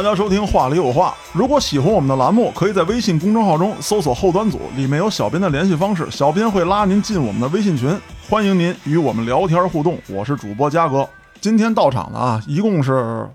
迎大家收听《话里有话》。如果喜欢我们的栏目，可以在微信公众号中搜索“后端组”，里面有小编的联系方式，小编会拉您进我们的微信群，欢迎您与我们聊天互动。我是主播嘉哥，今天到场的啊，一共是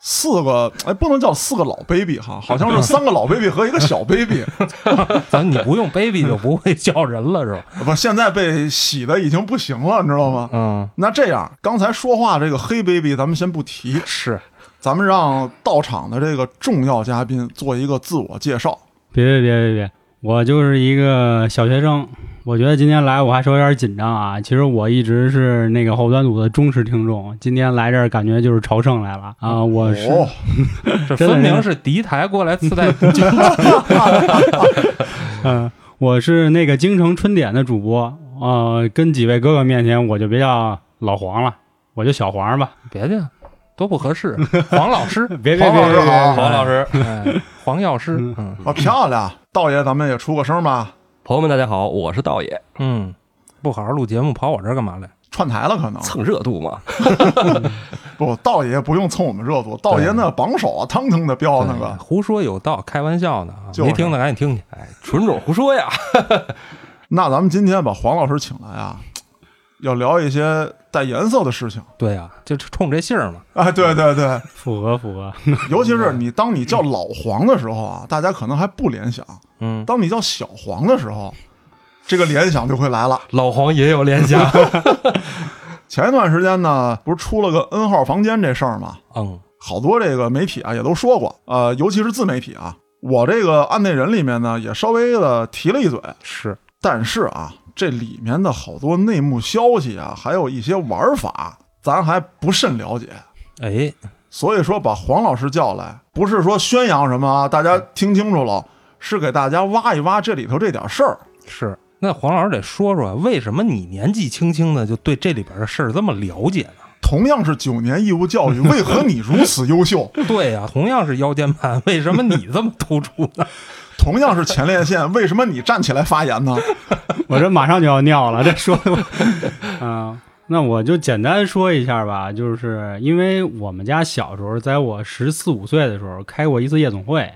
四个，哎，不能叫四个老 baby 哈，好像是 三个老 baby 和一个小 baby。咱你不用 baby 就不会叫人了是吧？不，现在被洗的已经不行了，你知道吗？嗯，那这样，刚才说话这个黑 baby 咱们先不提，是咱们让到场的这个重要嘉宾做一个自我介绍。别别别别别，我就是一个小学生。我觉得今天来我还是有点紧张啊。其实我一直是那个后端组的忠实听众，今天来这儿感觉就是朝圣来了啊。我是、这分明是敌台过来刺带嗯、我是那个京城春点的主播。呃，跟几位哥哥面前我就别叫老黄了，我就小黄吧。别介，多不合适。黄老师，别别黄老师好别别别黄老师，哎，黄药师，嗯嗯啊，漂亮！道爷，咱们也出个声吧，朋友们，大家好，我是道爷，嗯，不好好录节目，跑我这儿干嘛来？串台了可能蹭热度嘛。不，道爷不用蹭我们热度，道爷那榜首啊，腾腾的飙那个。胡说有道，开玩笑呢啊！就是没听的赶紧听去。哎，纯种胡说呀！那咱们今天把黄老师请来啊，要聊一些带颜色的事情。对呀，就冲这姓儿嘛。啊，对对对，符合符合。尤其是你当你叫老黄的时候啊，大家可能还不联想；嗯，当你叫小黄的时候，这个联想就会来了。老黄也有联想，前一段时间呢，不是出了个 N 号房间这事儿吗？嗯，好多这个媒体啊也都说过，呃，尤其是自媒体啊，我这个案内人里面呢也稍微的提了一嘴，是但是啊，这里面的好多内幕消息啊，还有一些玩法，咱还不甚了解。哎，所以说把黄老师叫来，不是说宣扬什么啊，大家听清楚了，是给大家挖一挖这里头这点事儿。是。那黄老师得说说，为什么你年纪轻轻的就对这里边的事儿这么了解呢？同样是九年义务教育，为何你如此优秀？对呀、同样是腰间盘，为什么你这么突出呢？同样是前列腺，为什么你站起来发言呢？我这马上就要尿了，这说的我，啊、那我就简单说一下吧，就是因为我们家小时候，在我十四五岁的时候开过一次夜总会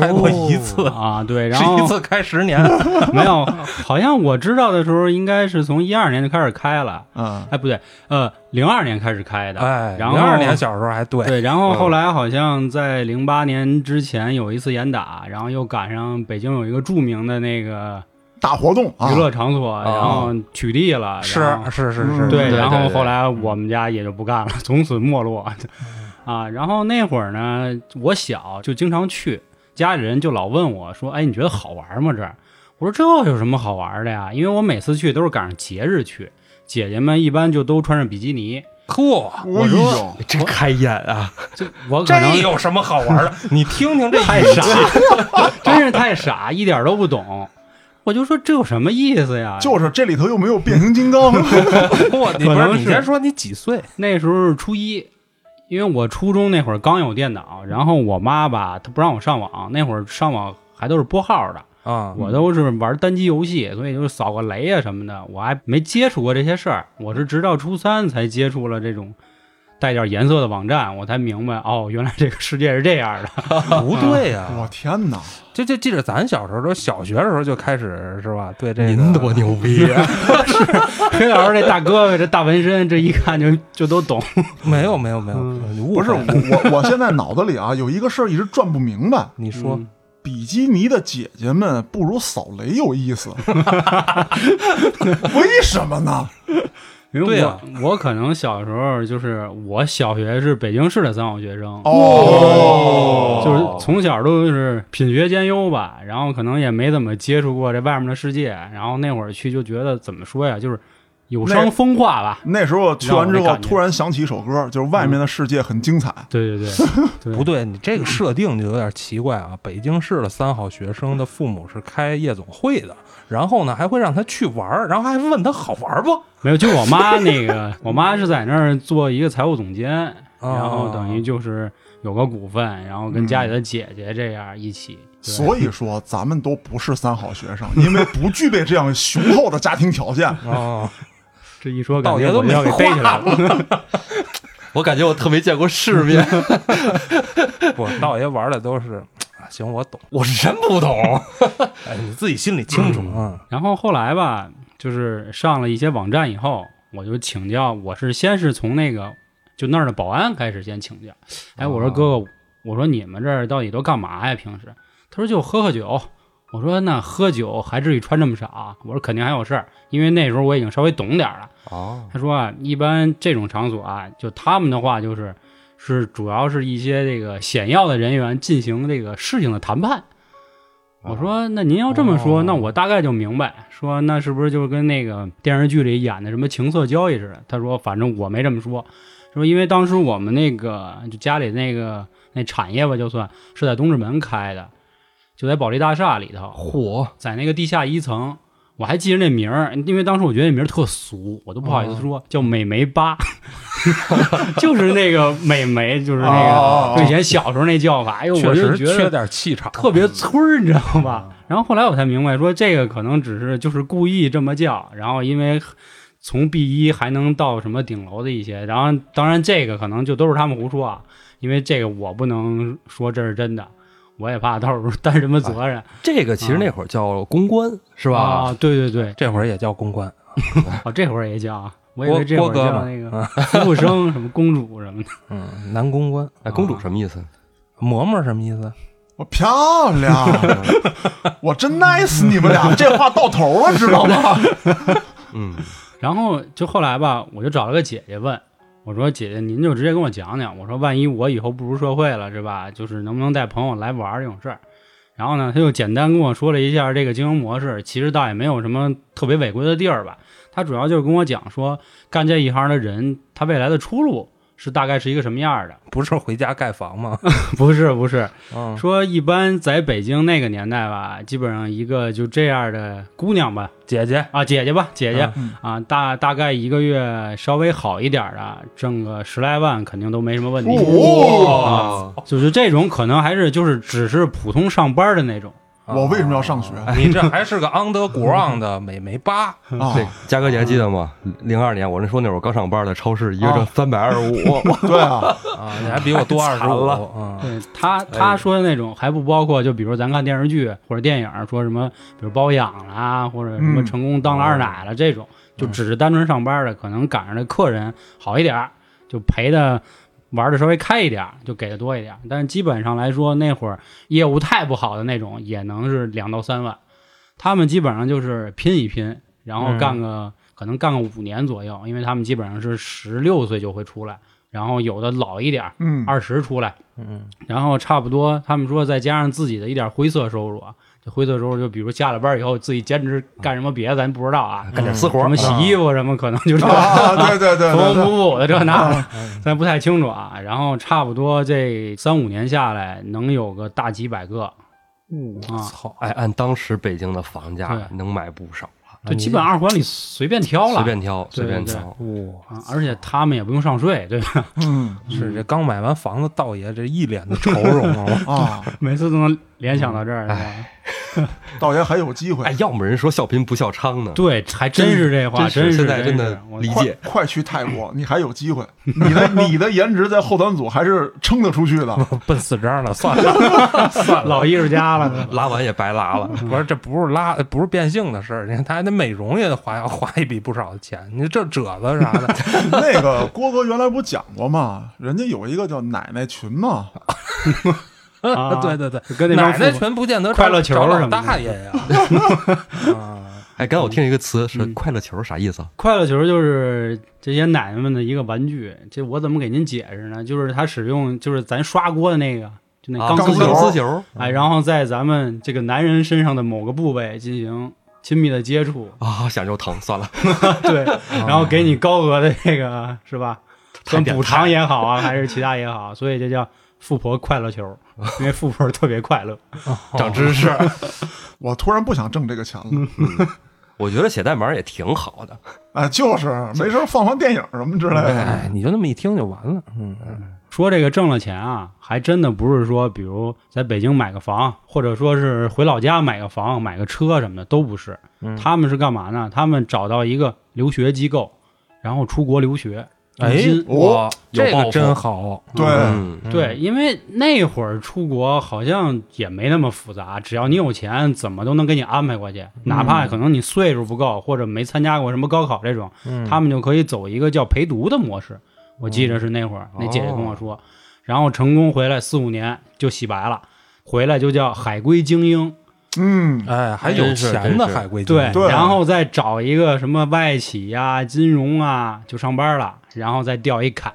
开过一次，啊，对，然后一次开十年。没有，好像我知道的时候应该是从一二年就开始开了，嗯，哎，不对，呃，零二年开始开的，哎，然后零二年小时候还对，对，然后嗯。后来好像在零八年之前有一次严打，然后又赶上北京有一个著名的那个大活动啊。娱，乐场所，然后取缔了，是是是嗯是，对，然后后来我们家也就不干了，从此没落。啊，然后那会儿呢，我小就经常去，家里人就老问我说：“哎，你觉得好玩吗？”这儿，我说这有什么好玩的呀？因为我每次去都是赶上节日去，姐姐们一般就都穿上比基尼，嚯，我说真开眼啊！这我可这能有什么好玩的？你听听这太傻，真是太傻，一点都不懂。我就说这有什么意思呀？就是这里头又没有变形金刚，我，你不是是你先说你几岁？那时候是初一，因为我初中那会儿刚有电脑，然后我妈吧，她不让我上网，那会儿上网还都是拨号的，啊，我都是玩单机游戏，所以就是扫个雷啊什么的，我还没接触过这些事儿。我是直到初三才接触了这种带点颜色的网站，我才明白哦，原来这个世界是这样的。不对呀，我天哪！就就记着咱小时候都小学的时候就开始是吧？对这个您多牛逼啊！黑老师这大哥哥这大纹身，这一看就就都懂。没有没有没有，不是我我我现在脑子里啊有一个事儿一直转不明白，你说嗯比基尼的姐姐们不如扫雷有意思，为什么呢？因为我、对我可能小时候就是我小学是北京市的三好学生，哦，就是从小都是品学兼优吧，然后可能也没怎么接触过这外面的世界，然后那会儿去就觉得怎么说呀，就是有伤风化吧。那时候去完之后，突然想起一首歌，就是外面的世界很精彩。对对对，对 不对，你这个设定就有点奇怪啊！北京市的三好学生的父母是开夜总会的，然后呢还会让他去玩儿，然后还问他好玩不？没有，就我妈那个，我妈是在那儿做一个财务总监，哦然后等于就是有个股份，然后跟家里的姐姐这样一起。对所以说，咱们都不是三好学生，因为不具备这样雄厚的家庭条件。哦，这一说，感道爷都没觉我就要给逮起来了。我感觉我特没见过世面，不，道爷玩的都是，啊行，我懂，我是真不懂。哎，你自己心里清楚啊。然后后来吧，就是上了一些网站以后，我就请教，我是先是从那个就那儿的保安开始先请教。哎，我说哥哥，我说你们这儿到底都干嘛呀？平时？他说就喝喝酒。我说那喝酒还至于穿这么少？我说肯定还有事儿，因为那时候我已经稍微懂点儿了。哦，他说啊，一般这种场所啊，就他们的话就是是主要是一些这个显要的人员进行这个事情的谈判。我说那您要这么说，哦那我大概就明白，说那是不是就跟那个电视剧里演的什么情色交易似的？他说反正我没这么说，说因为当时我们那个就家里那个那产业吧，就算是在东直门开的，就在保利大厦里头，嚯，在那个地下一层，我还记着那名儿，因为当时我觉得那名儿特俗，我都不好意思说，叫美眉八，就是那个美眉，就是那个、以前小时候那叫法，哎呦，我确实缺就觉得点气场，特别村儿，你知道吧？然后后来我才明白，说这个可能只是就是故意这么叫，然后因为。从 B 一还能到什么顶楼的一些，然后当然这个可能就都是他们胡说啊，因为这个我不能说这是真的，我也怕到时候担什么责任，这个其实那会儿叫公关是吧？啊，对对对，这会儿也叫公关，哦，这会儿也叫啊，我以郭为这会儿郭哥嘛叫那个 服务生、什么公主什么的。嗯，男公关。哎，公主什么意思？嬷嬷什么意思？我漂亮，我真 nice 你们俩，这话到头了，知道吗？嗯，然后就后来吧，我就找了个姐姐问，我说姐姐您就直接跟我讲讲，我说万一我以后步入社会了是吧，就是能不能带朋友来玩这种事儿。然后呢，他就简单跟我说了一下这个经营模式，其实倒也没有什么特别违规的地儿吧。他主要就是跟我讲说，干这一行的人，他未来的出路是大概是一个什么样的。不是回家盖房吗？不是不是，嗯，说一般在北京那个年代吧，基本上一个就这样的姑娘吧，姐姐，啊姐姐吧，姐姐、嗯啊，大大概一个月稍微好一点的，挣个十来万肯定都没什么问题。哦啊，就是这种可能还是就是只是普通上班的那种。我为什么要上学你这还是个 underground 的美眉吧？啊那？嘉哥你还记得吗？零二年我那说那会儿刚上班的超市，一个挣啊三百二十五，对啊，啊，你还比我多 二十五惨了啊！对他他说的那种还不包括，就比如咱看电视剧或者电影说什么，比如包养啦，或者什么嗯成功当了二奶了这种，就只是单纯上班的，可能赶上这客人好一点儿，就陪的玩的稍微开一点儿，就给的多一点儿。但是基本上来说，那会儿业务太不好的那种，也能是两到三万。他们基本上就是拼一拼，然后干个、可能干个五年左右，因为他们基本上是十六岁就会出来，然后有的老一点儿，嗯，二十出来。嗯，然后差不多，他们说再加上自己的一点灰色收入啊，这灰色收入就比如下了班以后自己兼职干什么别的，咱不知道啊，干点私活什么洗衣服什么，可能就是啊，对对对缝缝对对，补补的这那，咱不太清楚啊。然后差不多这三五年下来，能有个大几百个啊，操！哎，按当时北京的房价能买不少了，就基本二环里随便挑了，随便挑，对对随便挑。哇，啊，而且他们也不用上税，对吧？嗯是这刚买完房子，道爷这一脸的愁容啊！啊，每次都能联想到这儿，是吧道爷 还有机会哎，，要么人说笑贫不笑娼呢。对，还真是这话，真是是现在真的理解快去泰国，你还有机会，你的你的颜值在后端组还是撑得出去的。奔四张了，算了，算了。老艺术家了，拉完也白拉了。不是，这不是拉，不是变性的事儿。你看，他还得美容也得花要花一笔不少的钱。你这褶子啥的，那个郭哥原来不讲过吗？人家有一个叫奶奶群嘛，啊对对 对，就跟那帮奶奶富全不见得快乐球找老什么的大爷呀。啊，哎，刚才我听一个词是嗯“快乐球”，啥意思啊？快乐球就是这些奶奶们的一个玩具，这我怎么给您解释呢？就是它使用就是咱刷锅的那个，就那啊钢丝球，钢丝球钢丝球哎，然后在咱们这个男人身上的某个部位进行亲密的接触，啊，想就疼，算了。对，然后给你高额的这个是吧？算补偿也好啊，还是其他也好，所以这叫富婆快乐球，因为富婆特别快乐。长知识。我突然不想挣这个钱了。我觉得写代码也挺好的。哎，就是没事放放电影什么之类的。哎，你就那么一听就完了。嗯，说这个挣了钱啊，还真的不是说，比如在北京买个房，或者说是回老家买个房、买个车什么的，都不是。嗯他们是干嘛呢？他们找到一个留学机构，然后出国留学，哎用心，哇，有抱负这个真好。对嗯，对，因为那会儿出国好像也没那么复杂，只要你有钱，怎么都能给你安排过去。哪怕可能你岁数不够，或者没参加过什么高考这种，嗯他们就可以走一个叫陪读的模式。我记着是那会儿，那姐姐跟我说，然后成功回来四五年就洗白了，回来就叫海归精英，嗯，哎，还有钱的海归精对英，对然后再找一个什么外企呀、金融啊，就上班了，然后再调一凯，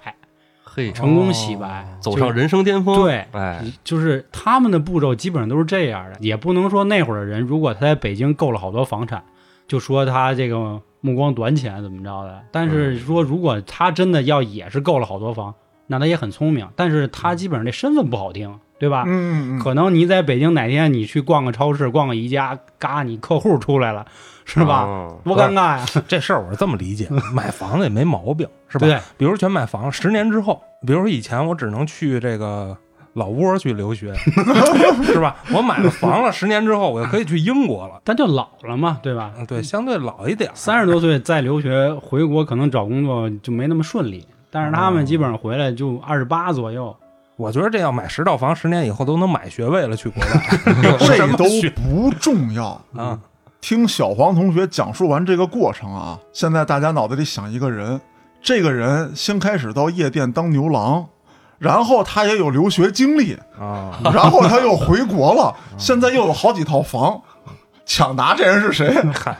嘿，成功洗白，走上人生巅峰。对哎，就是他们的步骤基本上都是这样的，也不能说那会儿的人，如果他在北京购了好多房产，就说他这个目光短浅怎么着的。但是说如果他真的要也是购了好多房，那他也很聪明，但是他基本上这身份不好听，对吧？嗯嗯嗯，可能你在北京哪天你去逛个超市、逛个宜家，嘎，你客户出来了，是吧？哦多尴尬呀！这事儿我是这么理解，买房子也没毛病，是吧？对，比如全买房，十年之后，比如说以前我只能去这个老挝去留学，是吧？我买了房了，十年之后我就可以去英国了。但就老了嘛，对吧？嗯，对，相对老一点儿，三十多岁再留学回国，可能找工作就没那么顺利。但是他们基本上回来就二十八左右，我觉得这要买十套房，十年以后都能买学位了，去国外 有什这都学不重要。啊？听小黄同学讲述完这个过程啊，现在大家脑子里想一个人，这个人先开始到夜店当牛郎，然后他也有留学经历，啊，然后他又回国了，现在又有好几套房。抢答这人是谁？嗨，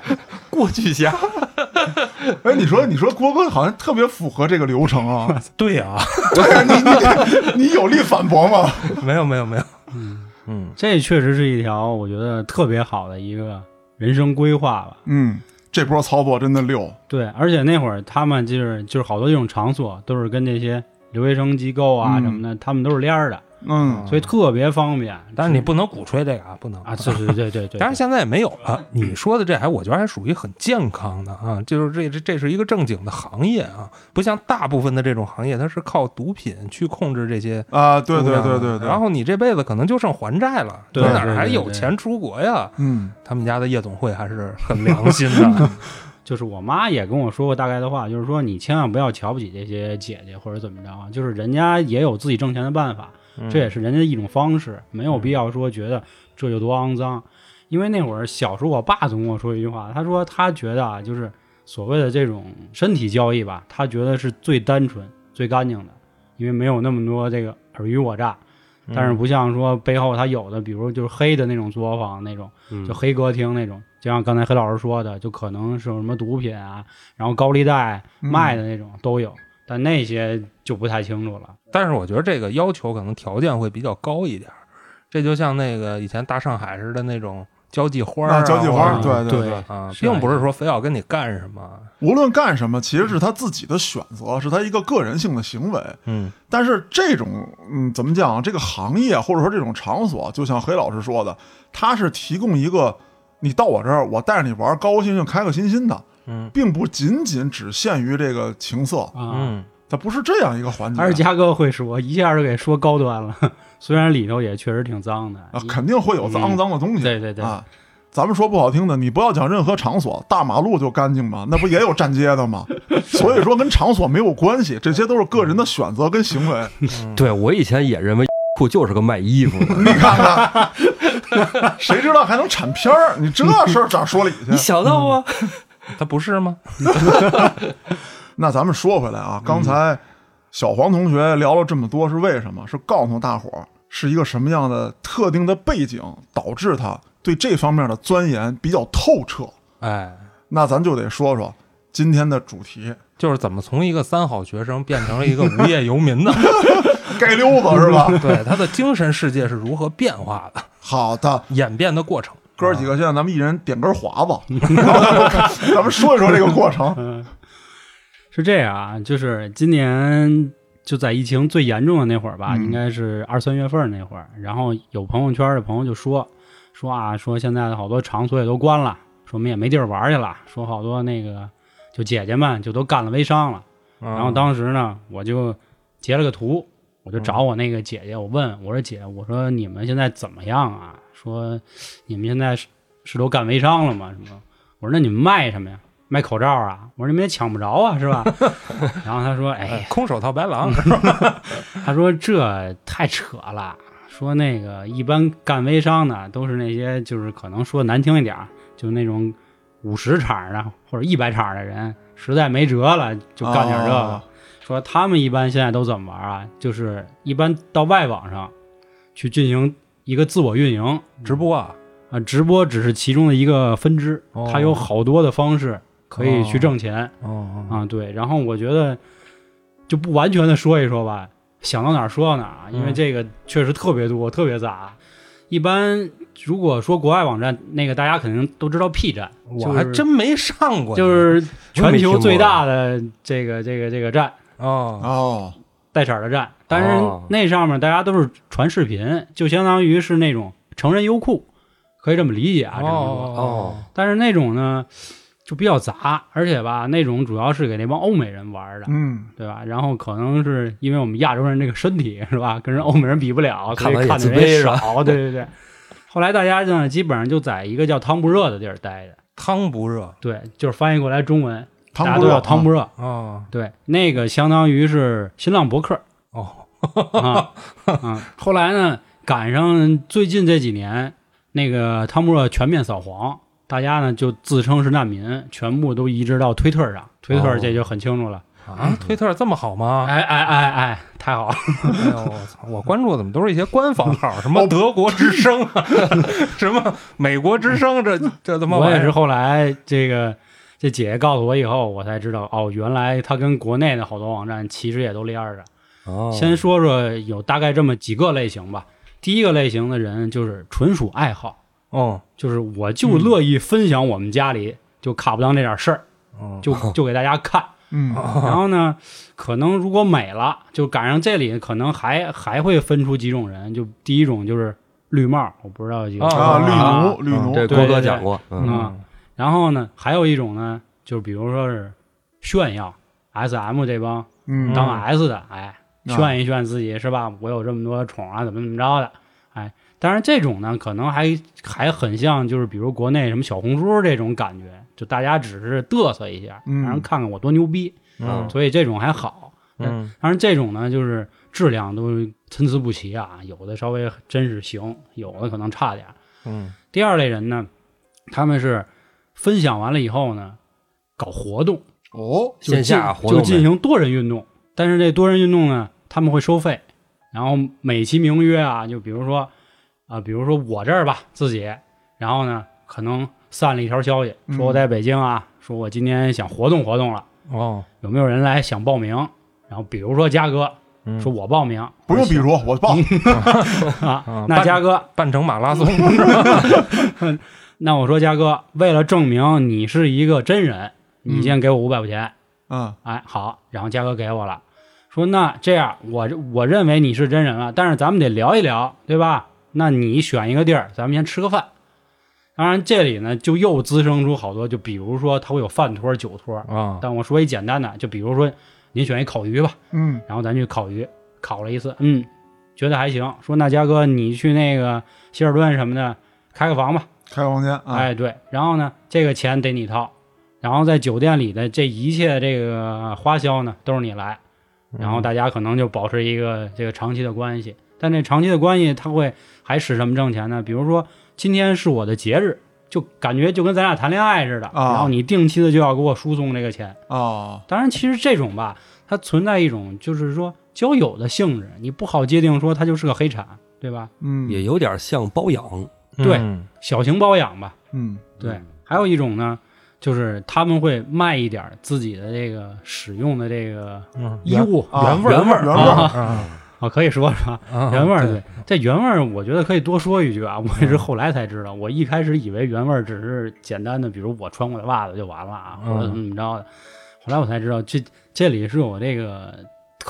过去侠，哎，你说，你说郭哥好像特别符合这个流程啊？对呀、对啊，你你你有力反驳吗？没有没有没有，嗯嗯这确实是一条我觉得特别好的一个人生规划吧。嗯，这波操作真的溜。对，而且那会儿他们就是就是好多这种场所都是跟那些留学生机构啊嗯什么的，他们都是连儿的，嗯，所以特别方便。但是你不能鼓吹这个啊，不能啊，对对对对对，当然现在也没有了。你说的这还我觉得还属于很健康的啊，就是这这这是一个正经的行业啊，不像大部分的这种行业，它是靠毒品去控制这些啊，对对对对对。然后你这辈子可能就剩还债了，你对哪儿还有钱出国呀？嗯他们家的夜总会还是很良心的。就是我妈也跟我说过大概的话，就是说你千万不要瞧不起这些姐姐或者怎么着啊，就是人家也有自己挣钱的办法，嗯这也是人家的一种方式，没有必要说觉得这有多肮脏。因为那会儿小时候，我爸总跟我说一句话，他说他觉得啊，就是所谓的这种身体交易吧，他觉得是最单纯、最干净的，因为没有那么多这个尔虞我诈。但是不像说背后他有的，比如就是黑的那种作坊那种，嗯就黑歌厅那种，就像刚才黑老师说的，就可能是有什么毒品啊，然后高利贷嗯卖的那种都有，但那些就不太清楚了。但是我觉得这个要求可能条件会比较高一点儿，这就像那个以前大上海似的那种交际花儿啊，啊交际花对对啊，是啊并不是说非要跟你干什么。无论干什么，其实是他自己的选择，是他一个个人性的行为。嗯但是这种，嗯，怎么讲？这个行业或者说这种场所，就像黑老师说的，他是提供一个你到我这儿，我带着你玩，高高兴兴、开开心心的，嗯并不仅仅只限于这个情色，啊，嗯，它不是这样一个环节。还是嘉哥会说，一下就给说高端了，虽然里头也确实挺脏的。啊，肯定会有肮脏的东西。对对对啊，咱们说不好听的，你不要讲任何场所，大马路就干净吗？那不也有站街的吗？所以说跟场所没有关系，这些都是个人的选择跟行为。对我以前也认为裤就是个卖衣服的，你看看，谁知道还能产片儿？你这事儿咋说理去？你想到吗？他不是吗？那咱们说回来啊，刚才小黄同学聊了这么多，是为什么？是告诉大伙儿是一个什么样的特定的背景，导致他对这方面的钻研比较透彻。哎，那咱就得说说今天的主题，就是怎么从一个三好学生变成了一个无业游民呢？街溜子是吧？对，他的精神世界是如何变化的，好的，演变的过程。哥儿几个现在咱们一人点根华子，咱们说一说这个过程。嗯，是这样啊，就是今年就在疫情最严重的那会儿吧，嗯应该是二三月份那会儿，然后有朋友圈的朋友就说说啊，说现在的好多场所也都关了，说我们也没地儿玩去了，说好多那个就姐姐们就都干了微商了。然然后当时呢，我就截了个图，我就找我那个姐姐，我问我说姐，我说你们现在怎么样啊？说你们现在是是都干微商了吗？什么？我说那你们卖什么呀？卖口罩啊？我说你们也抢不着啊，是吧？然后他说，哎哎，，空手套白狼，他说这太扯了，说那个一般干微商的都是那些就是可能说难听一点儿，就那种五十场的或者一百场的人，实在没辙了就干点这个。哦说他们一般现在都怎么玩啊？就是一般到外网上去进行一个自我运营。直播啊，啊，直播只是其中的一个分支，哦。它有好多的方式可以去挣钱。哦。啊，对，然后我觉得就不完全的说一说吧，想到哪儿说到哪儿啊，因为嗯。这个确实特别多，特别杂。一般如果说国外网站，那个大家肯定都知道 P 站，我还真没上过，就是全球最大的这个这个这个站，哦。哦，带色儿的站。但是哦那上面大家都是传视频，就相当于是那种成人优酷，可以这么理解啊，这么说。哦但是那种呢就比较杂，而且吧，那种主要是给那帮欧美人玩的。嗯，对吧？然后可能是因为我们亚洲人这个身体是吧，跟人欧美人比不了，所以看的人少。对对对。后来大家呢，基本上就在一个叫汤不热的地儿待着。汤不热对，就是翻译过来中文，大家汤不热都叫汤不热，热。哦对，那个相当于是新浪博客哦啊 啊。后来呢，赶上最近这几年，那个汤不热全面扫黄，大家呢就自称是难民，全部都移植到推特上。推特哦这就很清楚了。啊，推特这么好吗？哎哎哎哎，太好了！哎呦我操！我关注的怎么都是一些官方号，什么德国之声啊，什么美国之声，这这他妈我也是后来这个这姐姐告诉我以后，我才知道哦，原来它跟国内的好多网站其实也都连着。哦，先说说有大概这么几个类型吧。第一个类型的人就是纯属爱好，哦就是我就乐意分享我们家里就卡不当这点事儿，哦就 就给大家看。嗯，然后呢，可能如果美了，就赶上这里可能还还会分出几种人。就第一种就是绿帽，我不知道几个啊，绿啊奴，绿奴，这对郭哥讲过，嗯，啊然后呢，还有一种呢，就比如说是炫耀 S M 这帮嗯，当 S 的，哎，啊炫一炫自己是吧？我有这么多宠啊，怎么怎么着的，哎。当然，这种呢，可能还还很像，就是比如国内什么小红书这种感觉，就大家只是嘚瑟一下，嗯让人看看我多牛逼，嗯所以这种还好。嗯当然，这种呢，就是质量都参差不齐啊，有的稍微真是行，有的可能差点儿。嗯第二类人呢，他们是分享完了以后呢，搞活动，哦，就线下活动就进行多人运动。但是这多人运动呢，他们会收费，然后美其名曰啊，就比如说啊、比如说我这儿吧，自己，然后呢，可能散了一条消息，说我在北京啊，说我今天想活动活动了，哦，有没有人来想报名？然后比如说嘉哥嗯。说我报名，不用比如我报，啊 啊，那嘉哥。半程马拉松，那我说嘉哥，为了证明你是一个真人，你先给我五百块钱。嗯哎，好，然后嘉哥给我了，说那这样，我我认为你是真人了，但是咱们得聊一聊，对吧？那你选一个地儿，咱们先吃个饭。当然，这里呢就又滋生出好多，就比如说他会有饭托、酒托，啊，但我说一简单的，就比如说您选一烤鱼吧，嗯然后咱去烤鱼，烤了一次，嗯，觉得还行。说那嘉哥，你去那个希尔顿什么的开个房吧，开个房间啊，哎，对，然后呢，这个钱得你掏，然后在酒店里的这一切这个花销呢，都是你来，然后大家可能就保持一个这个长期的关系。但这长期的关系，它会还使什么挣钱呢？比如说今天是我的节日，就感觉就跟咱俩谈恋爱似的，啊然后你定期的就要给我输送这个钱。哦，当然，其实这种吧，它存在一种就是说交友的性质，你不好界定说它就是个黑产，对吧？嗯，也有点像包养，对嗯。小型包养吧，嗯。对，还有一种呢，就是他们会卖一点儿自己的这个使用的这个嗯衣物。啊原味儿原味儿原味儿。啊啊，可以说是吧？啊，原味儿对。对，这原味儿我觉得可以多说一句啊，我也是后来才知道，我一开始以为原味儿只是简单的，比如我穿过的袜子就完了啊，嗯或者怎么怎么着的。后来我才知道，这这里是有这个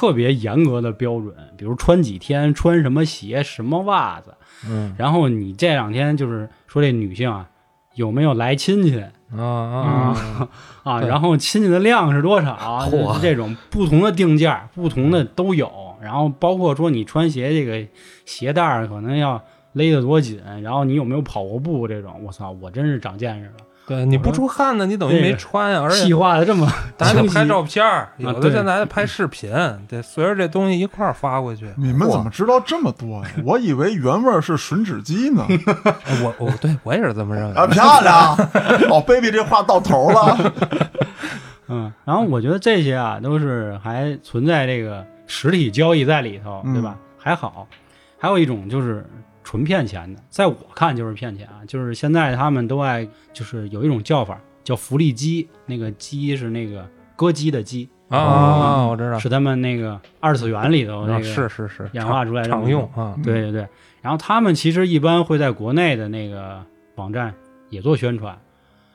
特别严格的标准，比如穿几天、穿什么鞋、什么袜子，嗯然后你这两天就是说这女性啊有没有来亲戚，啊啊 啊，然后亲戚的量是多少？嚯这种不同的定价，不同的都有。然后包括说你穿鞋这个鞋带儿可能要勒得多紧，然后你有没有跑过步这种？我操，我真是长见识了。对，你不出汗呢，你等于没穿呀，而且细化的这么咱还得拍照片儿，有的现在还得拍视频，得随着这东西一块儿发过去。你们怎么知道这么多呀？我以为原味儿是吮指鸡呢。我我对我也是这么认为。啊，漂亮！老 baby 这话到头了。嗯，然后我觉得这些啊都是还存在这个实体交易在里头，对吧？还好，还有一种就是纯骗钱的，在我看就是骗钱啊，就是现在他们都爱就是有一种叫法叫福利鸡，那个鸡是那个歌姬的鸡，啊我知道，是他们那个二次元里头那啊个是是是演化出来的常用啊。对对对，然后他们其实一般会在国内的那个网站也做宣传，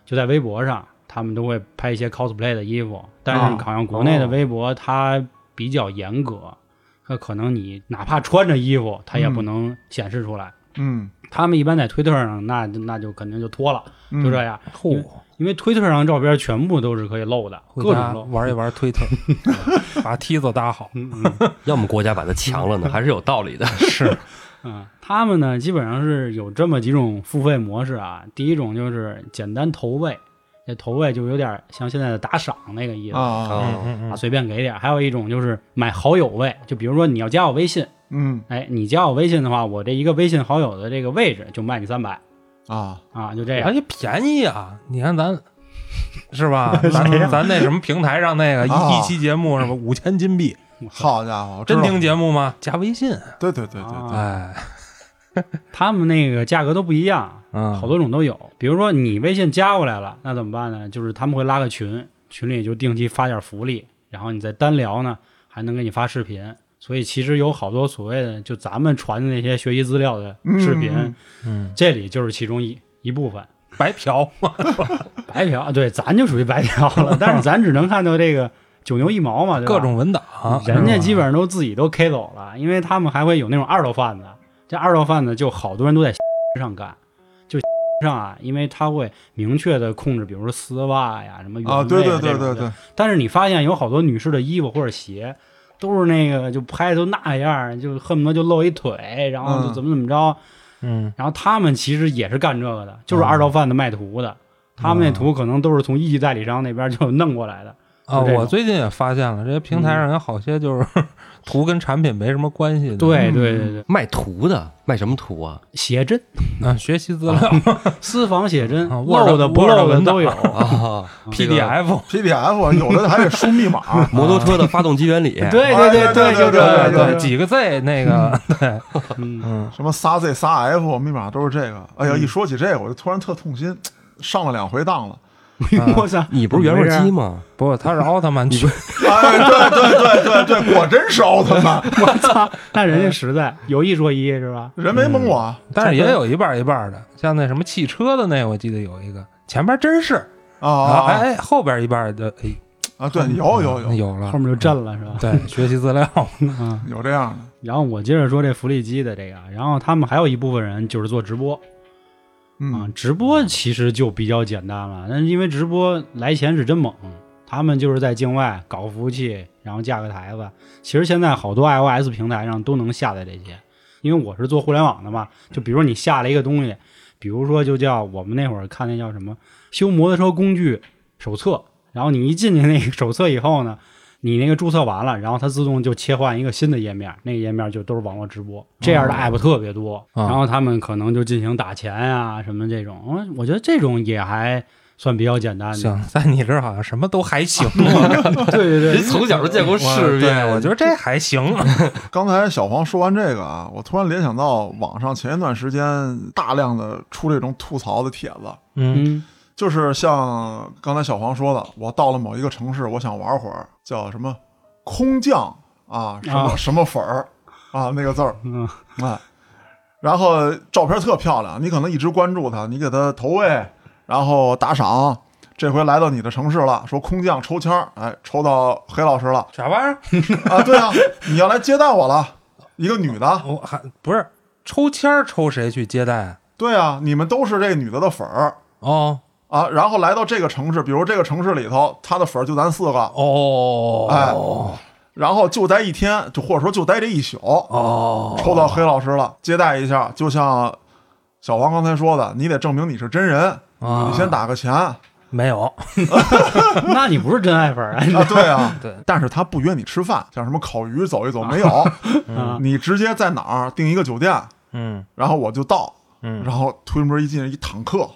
就在微博上，他们都会拍一些 cosplay 的衣服，但是哦好像国内的微博它比较严格，它可能你哪怕穿着衣服，它也不能显示出来。嗯，他们一般在推特上，那那就肯定就脱了，嗯就这样，嚯，因为推特上照片全部都是可以露的，各种露。玩一玩推特，把梯子搭好。嗯嗯 要么国家把它强了呢，还是有道理的。是，嗯，他们呢基本上是有这么几种付费模式啊。第一种就是简单投喂，这投喂就有点像现在的打赏那个意思啊随便给点。还有一种就是买好友位，就比如说你要加我微信，嗯哎，你加我微信的话，我这一个微信好友的这个位置就卖你三百啊，啊，就这样。而且便宜啊！你看咱是吧？咱咱那什么平台上那个啊一一期节目什么？五千金币，好家伙，真听节目吗？加微信，对对对对对，他们那个价格都不一样，嗯，好多种都有。比如说你微信加过来了，那怎么办呢？就是他们会拉个群，群里就定期发点福利，然后你再单聊呢，还能给你发视频。所以其实有好多所谓的就咱们传的那些学习资料的视频，嗯嗯，这里就是其中一一部分。白嫖嘛，白嫖，对，咱就属于白嫖了，但是咱只能看到这个九牛一毛嘛？各种文档，人家基本本上都自己都 K 走了，因为他们还会有那种二道贩子，这二道贩子就好多人都在上干，就上啊，因为他会明确的控制，比如说丝袜呀、什么原味啊，对对这种的对对对，但是你发现有好多女士的衣服或者鞋，都是那个就拍的都那样，就恨不得就露一腿，然后就嗯怎么怎么着。嗯，然后他们其实也是干这个的，就是二道贩子卖图的。他们那图可能都是从一级代理商那边就弄过来的。啊，我最近也发现了，这些平台上有好些就是图跟产品没什么关系的，对嗯对对对，卖图的卖什么图啊？写真、啊，学习资料 私房写真，啊，Word- 露的不露的都有。啊，PDF，PDF 有的还得输密码，摩托车的发动机原理。对对对哎对就这对个对对，几个 Z 那个，对，嗯，嗯，什么仨 Z 仨 F 密码都是这个。哎呀，嗯一说起这个，我就突然特痛心，上了两回当了。我操，你不是原味鸡吗？不，他是奥特曼对对对对对，果真是奥特曼，我操，那人家实在有一说一是吧？人没蒙我啊但是也有一半一半的，像那什么汽车的那，我记得有一个前边真是，啊哎，后边一半的，哎，啊！对，有有有有了后，面就震了是吧？对，学习资料，嗯，有这样的，然后我接着说这福利机的这个，然后他们还有一部分人就是做直播啊嗯，直播其实就比较简单了，但是因为直播来钱是真猛，他们就是在境外搞服务器，然后架个台子。其实现在好多 iOS 平台上都能下载这些，因为我是做互联网的嘛，就比如你下了一个东西，比如说就叫我们那会儿看那叫什么修摩托车工具手册，然后你一进去那个手册以后呢，你那个注册完了，然后它自动就切换一个新的页面，那个页面就都是网络直播，这样的 app 特别多，啊。然后他们可能就进行打钱呀、什么这种，我我觉得这种也还算比较简单的。行，在你这儿好像什么都还行，对对对，从小就见过世面，我觉得这还行，刚才小黄说完这个啊，我突然联想到网上前一段时间大量的出这种吐槽的帖子，嗯。嗯。就是像刚才小黄说的，我到了某一个城市，我想玩会儿，叫什么空降啊，什么、啊什么粉儿啊，那个字儿，嗯哎，然后照片特漂亮，你可能一直关注他，你给他投喂，然后打赏。这回来到你的城市了，说空降抽签儿，哎，抽到黑老师了啥玩意儿？啊！对啊，你要来接待我了，一个女的，我还不是抽签儿抽谁去接待啊？对啊，你们都是这女的的粉儿哦啊。然后来到这个城市，比如这个城市里头，他的粉儿就咱四个，哦，哎。然后就待一天，就或者说就待这一宿，哦，抽到黑老师了，接待一下，就像小王刚才说的，你得证明你是真人，啊你先打个钱。啊，没有，那你不是真爱粉儿啊？对啊，对，但是他不约你吃饭，像什么烤鱼走一走没有，啊。你直接在哪儿订一个酒店，嗯。然后我就到，嗯，然后推门一进一坦克，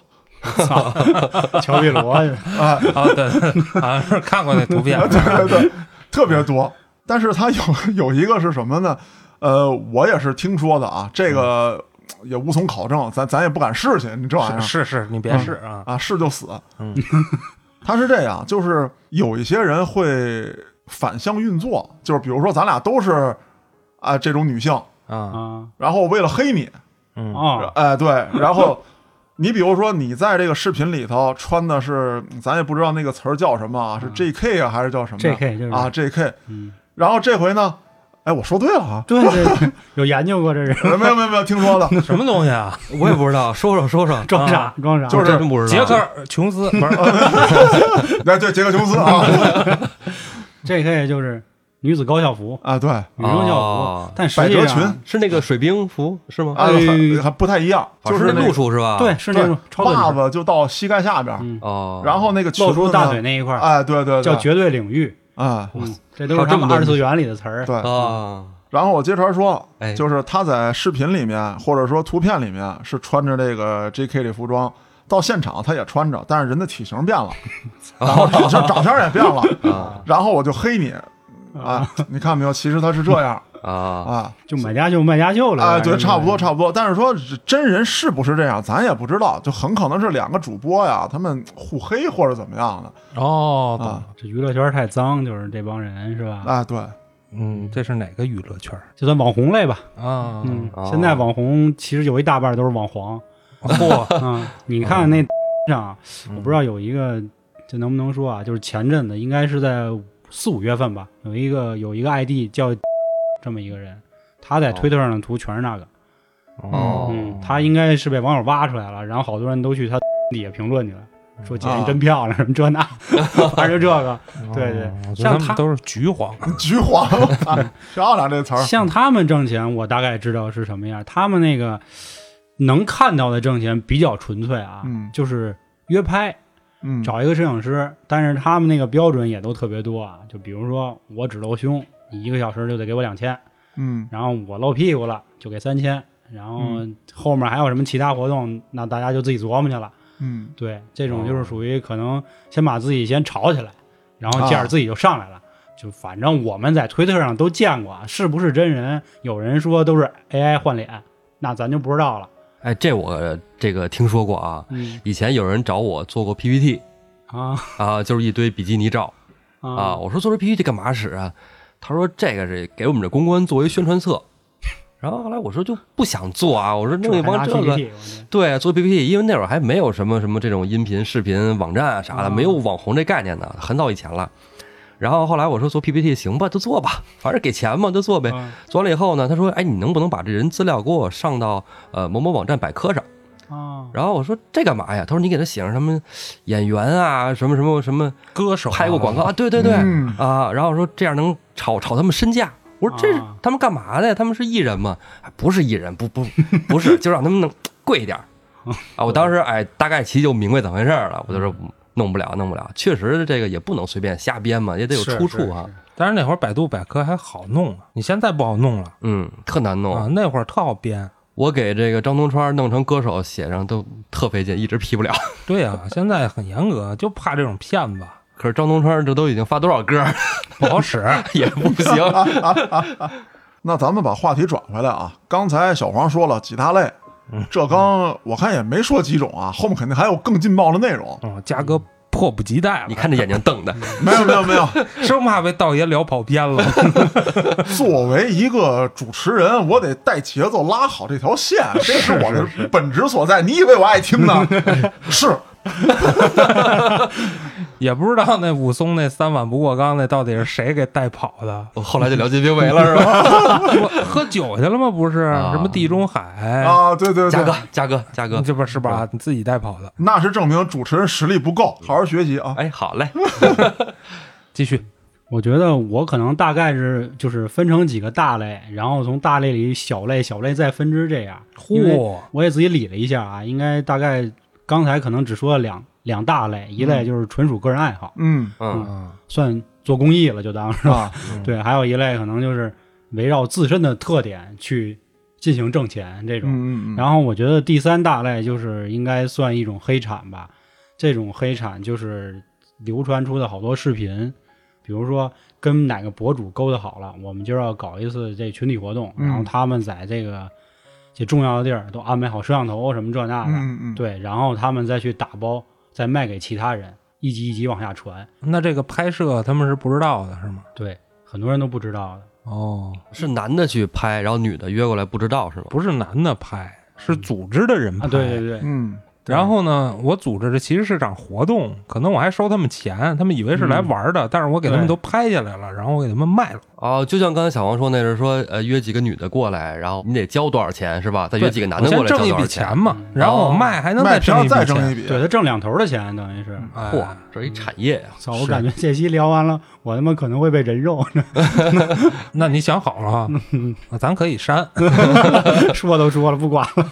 操，乔碧罗，啊，啊。对，对好像是看过那图片，对对对，特别多。但是他有有一个是什么呢？呃，我也是听说的啊，这个也无从考证，咱咱也不敢试去，你这玩意儿。是是，你别试啊，啊，试就死。嗯，他是这样，就是有一些人会反向运作，就是比如说咱俩都是啊、这种女性，啊，啊然后为了黑你，嗯。哦，哎对，然后你比如说你在这个视频里头穿的是，咱也不知道那个词儿叫什么啊，是 J.K. 啊还是叫什么呀 JK 就是啊 J.K. 嗯，然后这回呢，哎，我说对了啊，对对对，有研究过这是没有没有没有听说的，什么东西啊？我也不知道，说说说说，装傻装傻，就是真不知道。杰克琼斯不是哎对，杰克琼斯啊 JK 就是女子高校服、啊对。女生校服哦，但实际百褶上裙是那个水兵服是吗？啊哎还还不太一样，就是那路数是吧？对，是那种袜子就到膝盖下边，嗯，哦，然后那个露出大腿，那一块儿。哎对对对，叫绝对领域，啊。嗯，这都是他们二次元里的词儿。对。啊，然后我接茬说，哎。就是他在视频里面或者说图片里面是穿着这个 J.K. 的服装，到现场他也穿着，但是人的体型变了，然后长相长相也变了，啊。然后我就黑你啊，你看没有？其实他是这样啊，啊，就买家秀卖家秀了，啊，对，差不多差不多。但是说真人是不是这样，咱也不知道，就很可能是两个主播呀，他们互黑或者怎么样的。哦，这娱乐圈太脏，就是这帮人是吧？啊，对，嗯，这是哪个娱乐圈？就算网红类吧，啊？嗯哦，现在网红其实有一大半都是网黄，嚯，嗯，你看那 上，嗯我不知道有一个，这能不能说啊？就是前阵子应该是在四五月份吧，有一个有一个 ID 叫这么一个人，他在推特上的图全是那个，哦嗯，他应该是被网友挖出来了，然后好多人都去他底下评论去了，说姐啊你真漂亮，什么这那，反正就这个。对对像他都是橘黄，橘黄，啊漂亮这词儿，像他们挣钱，我大概知道是什么样。他们那个能看到的挣钱比较纯粹啊，嗯就是约拍，嗯，找一个摄影师，但是他们那个标准也都特别多啊。就比如说我只露胸，你一个小时就得给我两千，嗯然后我露屁股了就给三千，然后嗯后面还有什么其他活动，那大家就自己琢磨去了。嗯对，这种就是属于可能先把自己先炒起来，然后价儿自己就上来了。就反正我们在推特上都见过啊，是不是真人？有人说都是 AI 换脸，那咱就不知道了。哎，这我这个听说过啊。嗯以前有人找我做过 PPT 啊啊，就是一堆比基尼照啊。啊我说做这 PPT 干嘛使啊？他说这个是给我们这公关作为宣传册。然后后来我说就不想做啊，我说弄一帮这个对，做 PPT，因为那会儿还没有什么什么这种音频、视频网站啊啥的，啊没有网红这概念呢，很早以前了。然后后来我说做 PPT 行吧，就做吧，反正给钱嘛，就做呗。啊做完了以后呢，他说：“哎，你能不能把这人资料给我上到呃某某网站百科上？”啊然后我说：“这干嘛呀？”他说：“你给他写上什么演员啊，什么什么什么歌手拍过广告啊？对对对、嗯啊。”然后说这样能炒炒他们身价。我说这他们干嘛的呀？他们是艺人吗？哎不是艺人，不不 不是，就让他们能贵一点儿啊！我当时哎，大概其就明白怎么回事了。我就说弄不了，弄不了。确实这个也不能随便瞎编嘛，也得有出处啊。但是那会儿百度百科还好弄啊，你现在不好弄了嗯，特难弄。啊，那会儿特好编。我给这个张东川弄成歌手写上都特费劲，一直批不了。对呀、现在很严格，就怕这种骗子可是张东川这都已经发多少歌儿不好使。也不行。那咱们把话题转回来啊，刚才小黄说了几大类，这刚我看也没说几种啊，后面肯定还有更劲爆的内容。嗯，嘉哥迫不及待了，你看这眼睛瞪的，没有没有没有，生怕被道爷聊跑偏了。作为一个主持人，我得带节奏，拉好这条线，这是我的本职所在。你以为我爱听呢？是，也不知道那武松那三碗不过冈那到底是谁给带跑的？我后来就聊金瓶梅了，是吧？喝酒去了吗？不是，啊什么地中海？啊，对对对嘉哥，，嘉哥，嘉哥你，这不是吧？你自己带跑的。那是证明主持人实力不够，好好学习啊。哎，好嘞，继续，我觉得我可能大概是就是分成几个大类，然后从大类里小类、小类再分支这样。嚯，我也自己理了一下啊，应该大概刚才可能只说了两两大类，一类就是纯属个人爱好，嗯。嗯。嗯算做公益了，就当是吧？啊，对，还有一类可能就是围绕自身的特点去进行挣钱这种。嗯嗯嗯，然后我觉得第三大类就是应该算一种黑产吧，这种黑产就是流传出的好多视频，比如说跟哪个博主勾搭好了，我们就要搞一次这群体活动，嗯。然后他们在这个这重要的地儿都安排好摄像头什么这那的，嗯嗯，对，然后他们再去打包，再卖给其他人，一级一级往下传，那这个拍摄他们是不知道的是吗？对，很多人都不知道的。哦，是男的去拍，然后女的约过来，不知道是吗？不是男的拍，是组织的人拍。啊，对对对，嗯然后呢，我组织的其实是场活动，可能我还收他们钱，他们以为是来玩的，但是我给他们都拍下来了，然后我给他们卖了。哦，就像刚才小王说那是说，呃，约几个女的过来，然后你得交多少钱是吧？再约几个男的过来挣一笔钱？嘛，然后我卖还能卖票挣一笔钱。再挣一笔，对他挣两头的钱，等于是。哎嚯，这是一产业呀！操！我感觉这期聊完了，我他妈可能会被人肉，那你想好了啊，那咱可以删。说都说了，不管了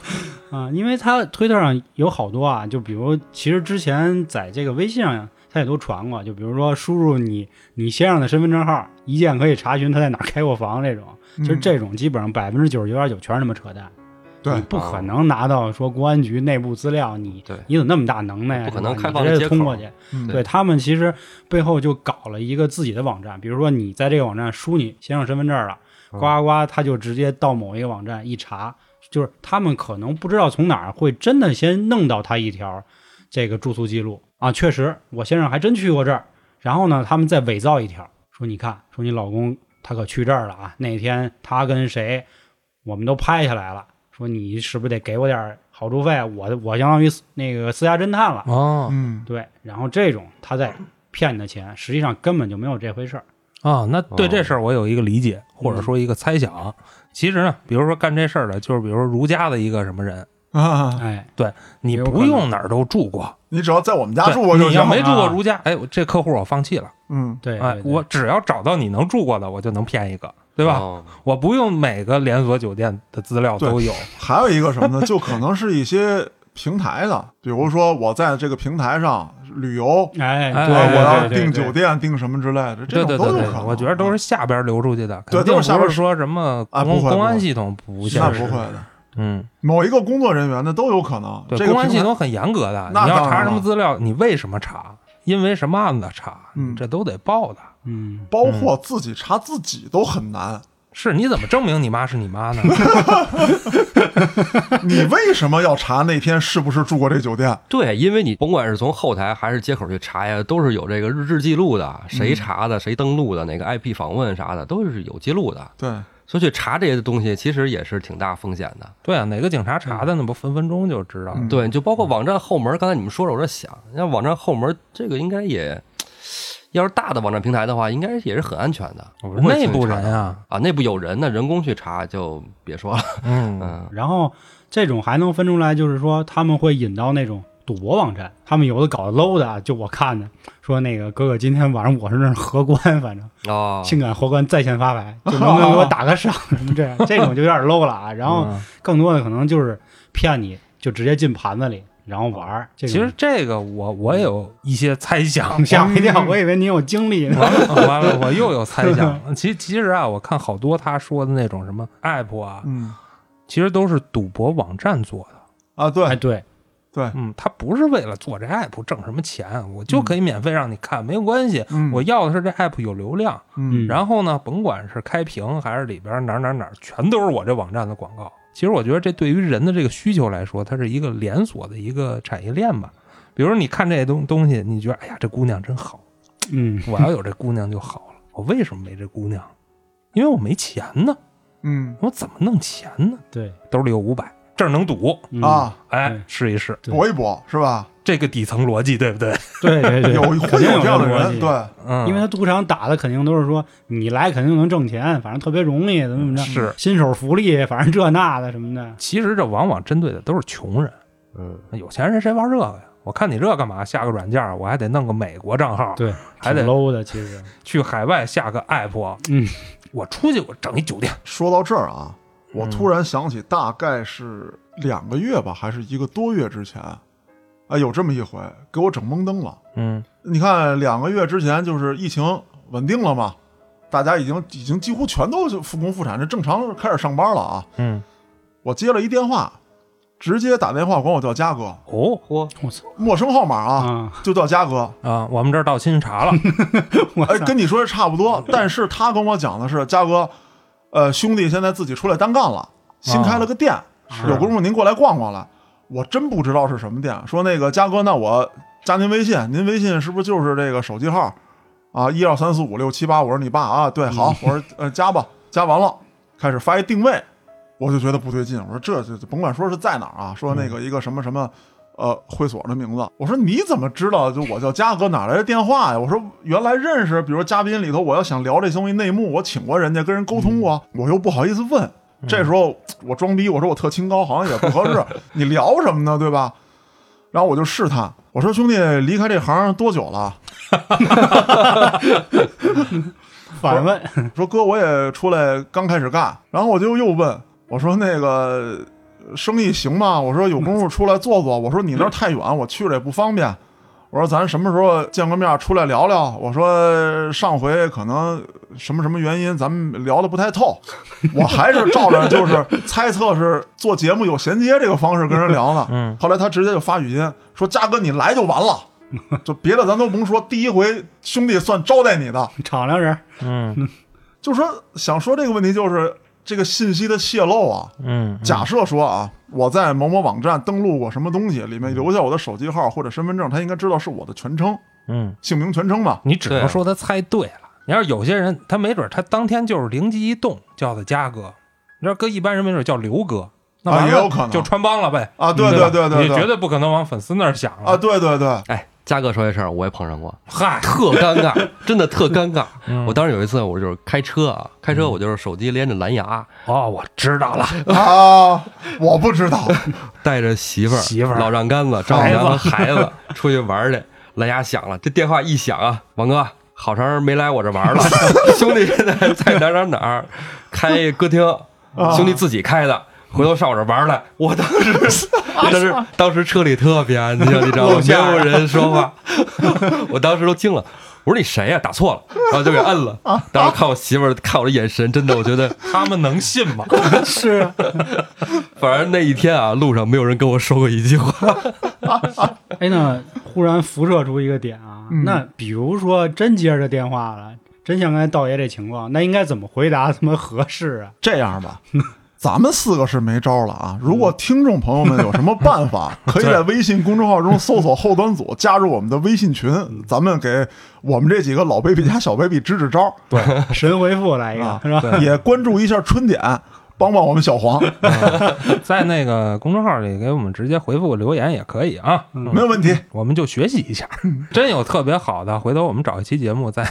啊！因为他推特上有好多啊，就比如其实之前在这个微信上他也都传过，就比如说输入你你先生的身份证号，一键可以查询他在哪儿开过房这种。其实这种基本上百分之九十九点九全是他妈扯淡，对你不可能拿到说公安局内部资料，你对你怎么那么大能耐呀？不可能是吧你直接开放的接口通过去。嗯对他们其实背后就搞了一个自己的网站，比如说你在这个网站输你先生身份证了，呱呱呱，他就直接到某一个网站一查，就是他们可能不知道从哪儿会真的先弄到他一条这个住宿记录啊，确实我先生还真去过这儿，然后呢，他们再伪造一条，说你看，说你老公他可去这儿了啊，那天他跟谁我们都拍下来了，说你是不是得给我点好处费？我我相当于那个私家侦探了。哦嗯对，然后这种他在骗你的钱，实际上根本就没有这回事儿。哦，那对哦这事儿我有一个理解，或者说一个猜想。其实呢，比如说干这事儿的，就是比如说儒家的一个什么人，啊，哎，你有可能。不用哪儿都住过，你只要在我们家住过就行。你要。没住过啊儒家，哎，这客户我放弃了，嗯，对，哎，对对。我只要找到你能住过的，我就能骗一个，对吧？哦。我不用每个连锁酒店的资料都有，还有一个什么呢？就可能是一些平台的，比如说我在这个平台上旅游，哎，哎对，啊，我要订酒店，订什么之类的，这种都有可能。，我觉得都是下边流出去的，对肯定都是下边不是说什么公安系统不那像是不会的。嗯，某一个工作人员的都有可能。对，公安系统很严格的，那你要查什么资料，你为什么查，因为什么案子查，嗯这都得报的。嗯，包括自己查自己都很难。是，你怎么证明你妈是你妈呢？你为什么要查那天是不是住过这酒店？对，因为你甭管是从后台还是接口去查呀，都是有这个日志记录的，谁查的，谁登录的，哪个 IP 访问啥的，都是有记录的。对，所以去查这些东西，其实也是挺大风险的。对啊，哪个警察查的那不分分钟就知道对，就包括网站后门，刚才你们说了，我在想，那网站后门这个应该也，要是大的网站平台的话，应该也是很安全的。内部人啊，啊，内部有人呢，人工去查就别说了。嗯，嗯，然后这种还能分出来，就是说他们会引到那种赌博网站，他们有的搞得 low 的啊，就我看的，说那个哥哥今天晚上我是那儿荷官，反正哦，性感荷官在线发牌，就能不能给我打个赏什么这样，这种就有点 low 了啊。然后嗯更多的可能就是骗你，就直接进盘子里，然后玩儿。这其实这个我我也有一些猜想，吓我一跳，我以为你有经历呢。完了完了，我又有猜想。其其实啊，我看好多他说的那种什么 app 啊，嗯其实都是赌博网站做的。啊，哎，对对，对，嗯，他不是为了做这 app 挣什么钱，我就可以免费让你看，没有关系。嗯，我要的是这 app 有流量，嗯然后呢，甭管是开屏还是里边哪哪哪，全都是我这网站的广告。其实我觉得这对于人的这个需求来说，它是一个连锁的一个产业链吧。比如说你看这东东西，你觉得哎呀这姑娘真好，嗯，我要有这姑娘就好了。我为什么没这姑娘？因为我没钱呢。嗯我怎么弄钱呢？对兜里有五百，这儿能赌，嗯啊，哎，试一试，搏一搏是吧？这个底层逻辑对不对？对对对，有肯定会有这样的人，对，嗯，因为他赌场打的肯定都是说你来肯定能挣钱，反正特别容易，怎么怎么着，是。新手福利，反正这那的。什么的。其实这往往针对的都是穷人，嗯，有钱人谁玩这个呀？我看你这干嘛？下个软件，我还得弄个美国账号，对，还得挺 low 的，其实。去海外下个 app，嗯，我出去我整一酒店，说到这儿啊，我嗯突然想起，大概是两个月吧，还是一个多月之前，啊，有这么一回，给我整懵登了。嗯你看，两个月之前就是疫情稳定了嘛，大家已经已经几乎全都复工复产，这正常开始上班了啊。嗯，我接了一电话，直接打电话管我叫嘉哥，哦嚯，我操陌生号码啊，啊！就叫嘉哥。啊，我们这儿到新茶了，哎，跟你说的差不多，但是他跟我讲的是，嘉哥，呃，兄弟现在自己出来单干了，新开了个店，有功夫您过来逛逛来。我真不知道是什么店，说那个嘉哥，那我加您微信，您微信是不是就是这个手机号啊？一二三四五六七八，我说你爸啊，对，好，我说呃加吧，加完了，开始发一定位，我就觉得不对劲，我说这就甭管说是在哪儿啊，说那个一个什么什么。呃，会所的名字，我说你怎么知道？就我叫嘉哥，哪来的电话呀？我说原来认识，比如嘉宾里头，我要想聊这东西内幕，我请过人家跟人沟通过，我又不好意思问。这时候我装逼，我说我特清高，好像也不合适。你聊什么呢？对吧？然后我就试探，我说兄弟，离开这行多久了？反问，说哥，我也出来刚开始干。然后我就又问，我说那个生意行吗？我说有功夫出来坐坐。我说你那儿太远，我去了也不方便。我说咱什么时候见个面出来聊聊？我说上回可能什么什么原因，咱们聊的不太透。我还是照着就是猜测是做节目有衔接这个方式跟人聊呢。嗯后来他直接就发语音说：“嘉哥，你来就完了，就别的咱都甭说，第一回兄弟算招待你的。”敞亮人，嗯 就说想说这个问题，就是这个信息的泄露啊。嗯，假设说啊，我在某某网站登录过什么东西，里面留下我的手机号或者身份证，他应该知道是我的全称，嗯，姓名全称嘛。你只能说他猜对了。你要是有些人，他没准他当天就是灵机一动叫的嘉哥，你知道，搁一般人没准叫刘哥，那啊也有可能就穿帮了呗。啊，对对对对，你绝对不可能往粉丝那儿想啊，对对对，哎，嘉哥说这事儿我也碰上过，嗨，特尴尬，真的特尴尬。嗯我当时有一次，我就是开车啊，开车我就是手机连着蓝牙，哦，我知道了，啊，我不知道，带着媳妇儿、媳妇儿老丈杆子、丈母娘和孩子 出去玩儿去，蓝牙响了，这电话一响啊，王哥，好长时间没来我这玩了，兄弟现在在哪儿哪儿哪儿开歌厅，兄弟自己开的。回头上我这玩来，我当时，但是当时车里特别安静，你知道吗？没有人说话，我当时都惊了。我说你谁呀、打错了，然后就给摁了。当时看我媳妇儿看我的眼神，真的，我觉得他们能信吗？是反正那一天啊，路上没有人跟我说过一句话。哎，那忽然辐射出一个点啊，嗯那比如说真接着电话了，真像刚才道爷这情况，那应该怎么回答他妈合适啊？这样吧。咱们四个是没招了啊！如果听众朋友们有什么办法，可以在微信公众号中搜索“后端组”，加入我们的微信群，咱们给我们这几个老 baby 加小 baby 支支招，对 神回复来一个、啊是吧？也关注一下春点，帮帮我们小黄，在那个公众号里给我们直接回复留言也可以啊，没有问题。我们就学习一下。真有特别好的，回头我们找一期节目再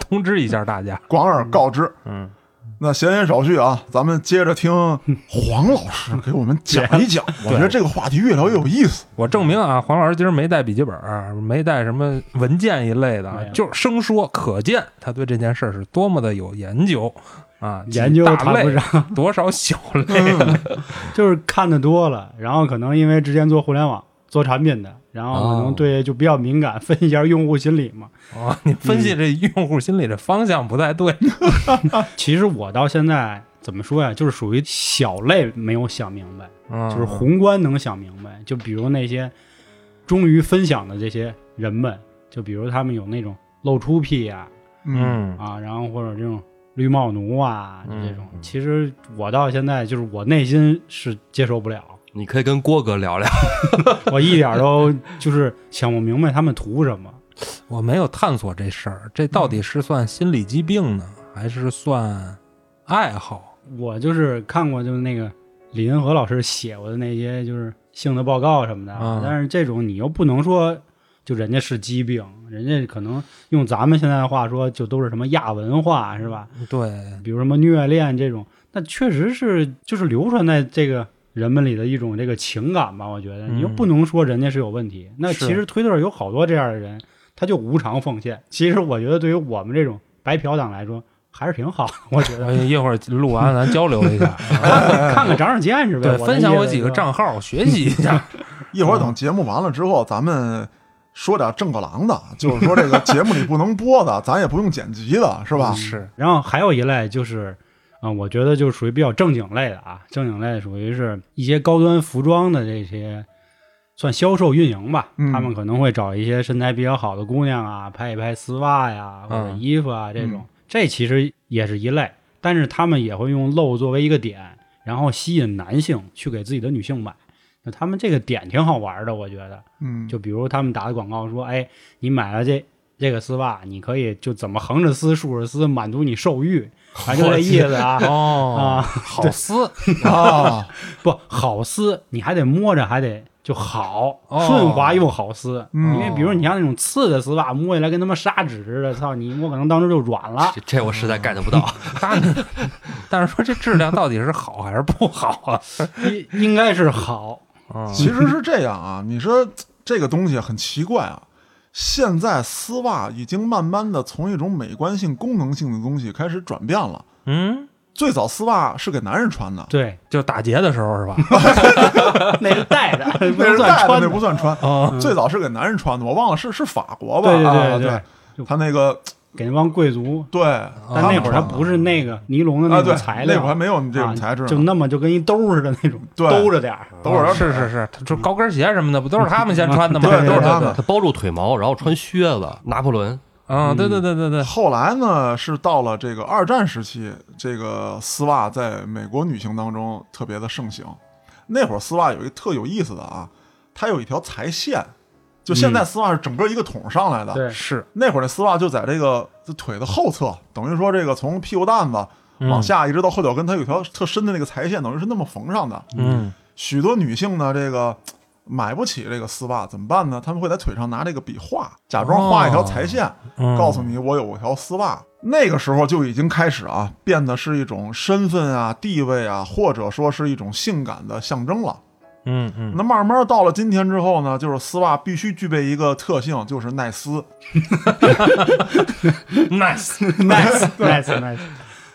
通知一下大家。广而告之。嗯，那闲言少叙啊，咱们接着听黄老师给我们讲一讲。我觉得这个话题越聊越有意思。我证明啊，黄老师今儿没带笔记本，没带什么文件一类的就是生说，可见他对这件事儿是多么的有研究啊！研究大类谈不上，多少小类，就是看的多了，然后可能因为之前做互联网、做产品的，然后可能哦对就比较敏感，分析一下用户心理嘛。哦，你分析这用户心理的方向不太对。其实我到现在怎么说呀，就是属于小类没有想明白，嗯，就是宏观能想明白。就比如那些忠于分享的这些人们，就比如他们有那种露出癖呀、嗯啊，然后或者这种绿帽奴啊嗯这种，其实我到现在就是我内心是接受不了，你可以跟郭哥聊聊，我一点都就是想不明白他们图什么。我没有探索这事儿，这到底是算心理疾病呢，还是算爱好？我就是看过，就是那个李银河老师写过的那些就是性的报告什么的，啊但是这种你又不能说就人家是疾病，人家可能用咱们现在的话说，就都是什么亚文化是吧？对，比如什么虐恋这种，那确实是就是流传在这个人们里的一种这个情感吧。我觉得嗯你又不能说人家是有问题。那其实推特有好多这样的人，他就无偿奉献。其实我觉得对于我们这种白嫖党来说，还是挺好的。我觉得哎一会儿录完咱交流一下，看看长长见识呗。分享我几个账号，我学习一下。一会儿等节目完了之后，咱们说点正个郎的，就是说这个节目里不能播的，咱也不用剪辑的，是吧？是，然后还有一类就是，嗯、我觉得就属于比较正经类的啊，正经类属于是一些高端服装的这些算销售运营吧，嗯他们可能会找一些身材比较好的姑娘啊，拍一拍丝袜呀或者嗯衣服啊这种，嗯这其实也是一类，但是他们也会用露作为一个点，然后吸引男性去给自己的女性买。那他们这个点挺好玩的，我觉得。嗯，就比如他们打的广告说，哎，你买了这这个丝袜，你可以就怎么横着撕、竖着撕，满足你兽欲，反正就这意思啊。哦 啊，好撕，啊，不好撕，你还得摸着，还得就好，哦顺滑又好撕。嗯因为比如你像那种刺的丝袜，摸起来跟他妈砂纸似的，操你摸可能当时就软了。这这我实在 get 不到。但但是说这质量到底是好还是不好啊？应应该是好，嗯其实是这样啊，你说这个东西很奇怪啊。现在丝袜已经慢慢的从一种美观性、功能性的东西开始转变了。嗯，最早丝袜是给男人穿的，对，就打劫的时候是吧？那是戴的，那是戴的，算穿。那不算穿。哦，最早是给男人穿的，我忘了是是法国吧？对对对，他那个给那帮贵族，对，但那会儿它不是那个尼龙的啊，那对种材料，那会儿还没有这种啊材质呢，就那么就跟一兜似的那种，对兜着点儿。都是是是是，就高跟鞋什么的不都是他们先穿的吗？对都是他们他包住腿毛，然后穿靴子，拿破仑。啊，对对对对对，后来呢，是到了这个二战时期，这个丝袜在美国女性当中特别的盛行。那会儿丝袜有一个特有意思的啊，它有一条裁线，就现在丝袜是整个一个筒上来的，对，是那会儿那丝袜就在这个这腿的后侧，等于说这个从屁股蛋子往下一直到后脚跟，它有条特深的那个裁线，等于是那么缝上的。嗯许多女性呢，这个买不起这个丝袜怎么办呢？她们会在腿上拿这个笔画，假装画一条裁线，嗯，告诉你我有条丝袜。那个时候就已经开始啊，变得是一种身份啊、地位啊，或者说是一种性感的象征了。嗯嗯，那慢慢到了今天之后呢，就是丝袜必须具备一个特性，就是耐撕。nice，nice nice nice，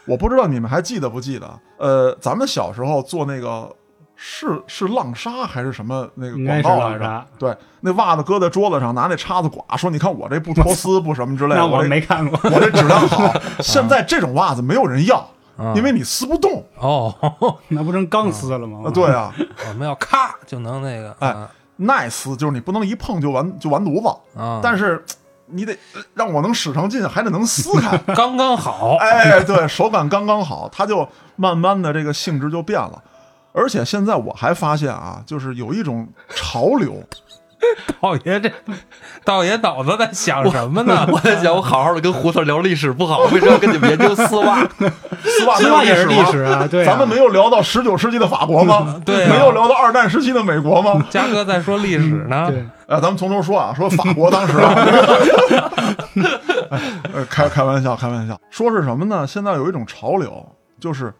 我不知道你们还记得不记得？呃，咱们小时候做那个是是浪莎还是什么那个广告来着？浪莎。对，那袜子搁在桌子上，拿那叉子刮，说你看我这不脱丝不什么之类的，那我没看过。我这质量好。现在这种袜子没有人要，啊因为你撕不动。哦，那不成钢丝了吗？啊，对啊，我们要咔就能那个，哎啊耐撕就是你不能一碰就完就完犊子，啊，但是你得呃让我能使上劲，还得能撕开。刚刚好，哎，对手感刚刚好，它就慢慢的这个性质就变了。而且现在我还发现啊，就是有一种潮流，道爷这道爷脑子在想什么呢？我在想，我好好的跟胡同聊历史不好，为什么要跟你们研究丝袜？丝袜丝袜也是历史啊，对啊，咱们没有聊到十九世纪的法国吗？对啊没有聊到二战时期的美国吗？嘉哥在说历史呢，对哎，咱们从头说啊，说法国当时啊，呃，开开玩笑，开玩笑，说是什么呢？现在有一种潮流，就是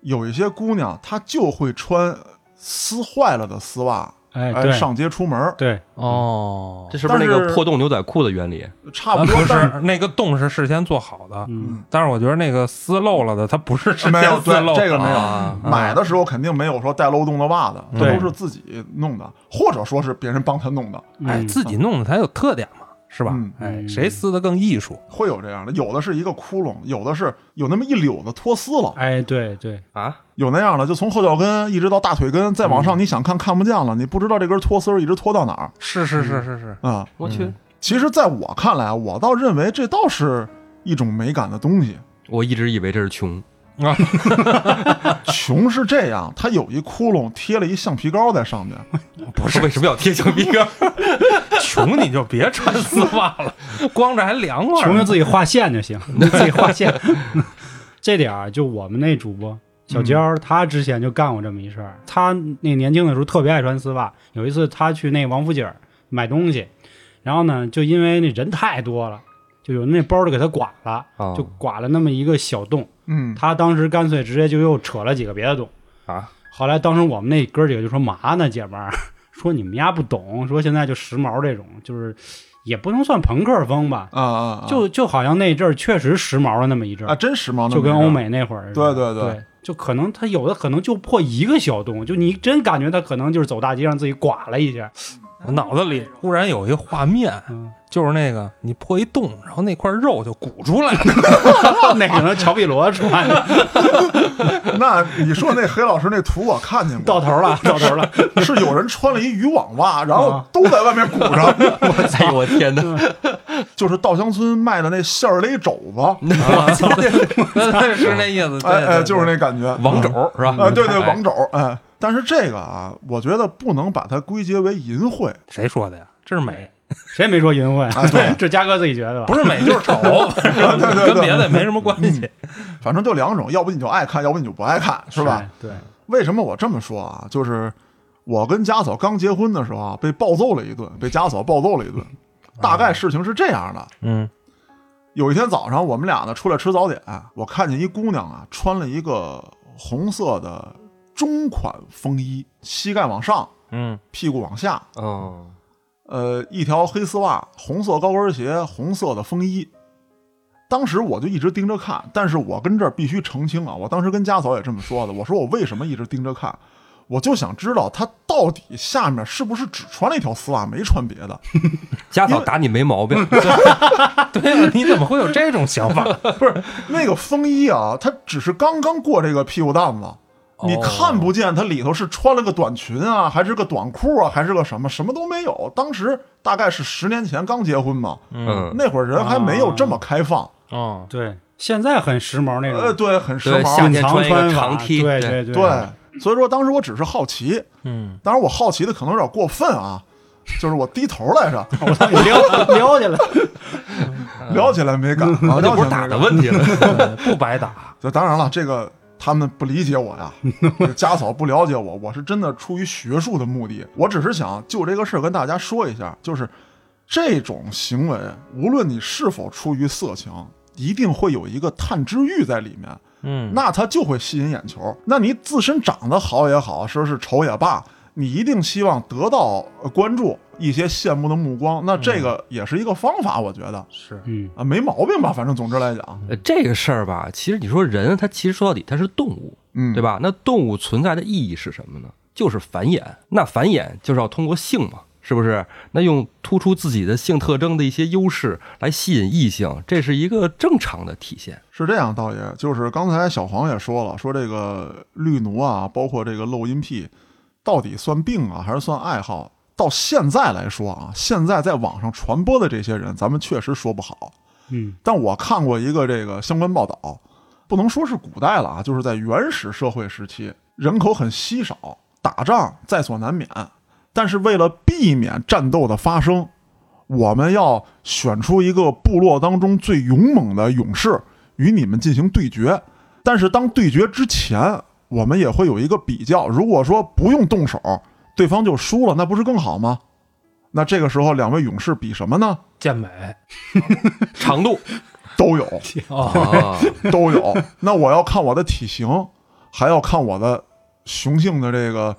有一些姑娘她就会穿撕坏了的丝袜，哎，上街出门，对，哦，这是不是那但是个破洞牛仔裤的原理？差不多，啊不但是那个洞是事先做好的，嗯，但是我觉得那个撕漏了的，它不是事没有对先撕漏的，这个没有啊买的时候肯定没有说带漏洞的袜子，都是自己弄的，或者说是别人帮他弄的，哎，嗯自己弄的才有特点嘛，是吧嗯？哎，嗯谁撕的更艺术？会有这样的，有的是一个窟窿，有的是有那么一绺子脱丝了，哎，对对，啊，有那样的，就从后脚跟一直到大腿根，再往上，你想看看不见了，你不知道这根脱丝儿一直脱到哪儿是是是是是，啊。我去，其实，在我看来，我倒认为这倒是一种美感的东西。我一直以为这是穷。啊，穷是这样，它有一窟窿，贴了一橡皮膏在上面。不是为什么要贴橡皮膏？穷你就别穿丝袜了，光着还凉快。穷就自己画线就行，你自己画线。这点儿就我们那主播小娇儿，她之前就干过这么一事儿。她那年轻的时候特别爱穿丝袜。有一次她去那王府井儿买东西，然后呢，就因为那人太多了，就有那包就给她剐了，啊就剐了那么一个小洞。嗯，他当时干脆直接就又扯了几个别的洞。啊，后来当时我们那哥几个就说嘛呢，姐们儿，说你们丫不懂，说现在就时髦这种，就是也不能算朋克风吧，啊啊，啊。就就好像那阵儿确实时髦了那么一阵儿，啊，真时髦，就跟欧。美那会儿，对对对。对就可能他有的可能就破一个小洞，就你真感觉他可能就是走大街上自己刮了一下，我脑子里忽然有一画面，嗯，就是那个你破一洞，然后那块肉就鼓出来了。那可能乔碧罗穿的，那你说那黑老师那图我看见过，到头了，到头了，是有人穿了一渔网袜，然后啊都在外面鼓着，哎呦我天哪！就是稻香村卖的那馅儿勒肘子，是那意思，对哎哎，就是那感觉。王肘是吧？啊，对对，哎。王肘，哎，但是这个啊，我觉得不能把它归结为淫秽，谁说的呀？这是美，谁也没说淫秽，啊对 这嘉哥自己觉得吧？不是美就是丑，跟别的也没什么关系。反正就两种，要不你就爱看，要不你就不爱看，是吧？？对，为什么我这么说啊？就是我跟家嫂刚结婚的时候啊，被暴揍了一顿，被家嫂暴揍了一顿。大概事情是这样的：嗯有一天早上，我们俩呢出来吃早点，我看见一姑娘啊，穿了一个红色的中款风衣，膝盖往上，嗯屁股往下，嗯，呃，一条黑丝袜，红色高跟鞋，红色的风衣。当时我就一直盯着看，但是我跟这儿必须澄清啊，我当时跟家嫂也这么说的，我说我为什么一直盯着看，我就想知道她到底下面是不是只穿了一条丝袜，没穿别的。家嫂打你没毛病，对呀，你怎么会有这种想法？不是那个风衣啊，它只是刚刚过这个屁股蛋子，你看不见它里头是穿了个短裙啊，还是个短裤啊，还是个什么，什么都没有。当时大概是十年前刚结婚嘛，嗯，那会儿人还没有这么开放。哦，对，现在很时髦那种呃，对，很时髦夏髦。天穿一个长穿长 T，对对对对，所以说当时我只是好奇，嗯，当然我好奇的可能有点过分啊，就是我低头来着，我撩撩起来，撩起来没敢，啊，那不是打的。问题了。不白打。那当然了，这个他们不理解我呀，家嫂不了解我，我是真的出于学术的目的，我只是想就这个事儿跟大家说一下，就是这种行为，无论你是否出于色情，一定会有一个探知欲在里面。嗯，那它就会吸引眼球。那你自身长得好也好，说是丑也罢，你一定希望得到呃关注，一些羡慕的目光。那这个也是一个方法，我觉得是嗯，啊，没毛病吧？反正总之来讲，呃这个事儿吧，其实你说人，他其实说到底他是动物，嗯，对？吧？那动物存在的意义是什么呢？就是繁衍。那繁衍就是要通过性嘛，是不是？那用突出自己的性特征的一些优势来吸引异性，这是一个正常的体现。是这样，道爷，就是刚才小黄也说了，说这个绿奴啊，包括这个漏音癖，到底算病啊，还是算爱好？到现在来说啊，现在在网上传播的这些人，咱们确实说不好。嗯，但我看过一个这个相关报道，不能说是古代了啊，就是在原始社会时期，人口很稀少，打仗在所难免。但是为了避免战斗的发生，我们要选出一个部落当中最勇猛的勇士与你们进行对决。但是当对决之前，我们也会有一个比较。如果说不用动手，对方就输了，那不是更好吗？那这个时候，两位勇士比什么呢？健美 长度都有。哦，啊，都有。那我要看我的体型，还要看我的雄性的这个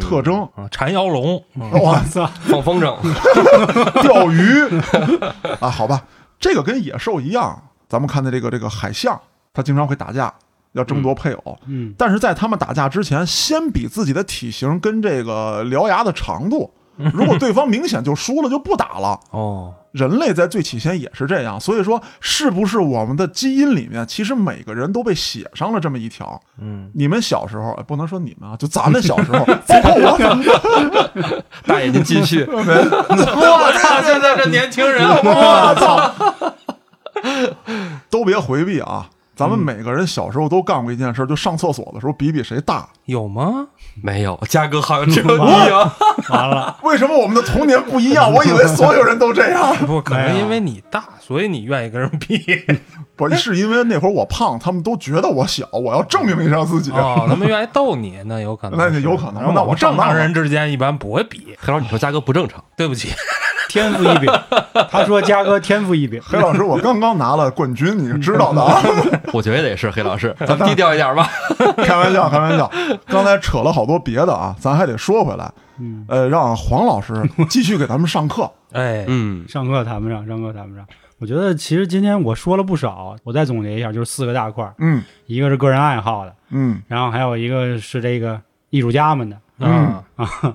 特征。啊，缠腰龙，嗯哇，操，放风筝，钓鱼啊，好吧，这个跟野兽一样。咱们看的这个这个海象，它经常会打架，要争夺配偶。嗯，但是在他们打架之前，先比自己的体型跟这个獠牙的长度。如果对方明显就输了，就不打了。哦，人类在最起先也是这样，所以说，是不是我们的基因里面，其实每个人都被写上了这么一条？嗯，你们小时候，哎不能说你们啊，就咱们小时候，包括我，大爷您继续。我操！现在这年轻人，我操！都别回避啊！咱们每个人小时候都干过一件事，就上厕所的时候比比谁大。有吗？没有，嘉哥好像只有 你啊。完了，为什么我们的童年不一样？我以为所有人都这样。不，可能因为你大，所以你愿意跟人比。不是因为那会儿我胖，他们都觉得我小，我要证明一下自己。哦，他们愿意逗你，那有可能是，那有可能那我我正常人之间一般不会比。黑老，你说嘉哥不正常，对不起，天赋异禀。他说嘉哥天赋异禀，黑老师，我刚刚拿了冠军，你是知道的啊。我觉得也是黑老师，咱们低调一点吧。开玩笑，开玩笑。刚才扯了好多别的啊，咱还得说回来。嗯，呃，让黄老师继续给咱们上课。哎，嗯，上课谈不上，上课谈不上。我觉得其实今天我说了不少，我再总结一下，就是四个大块儿，嗯一个是个人爱好的，嗯然后还有一个是这个艺术家们的嗯，啊，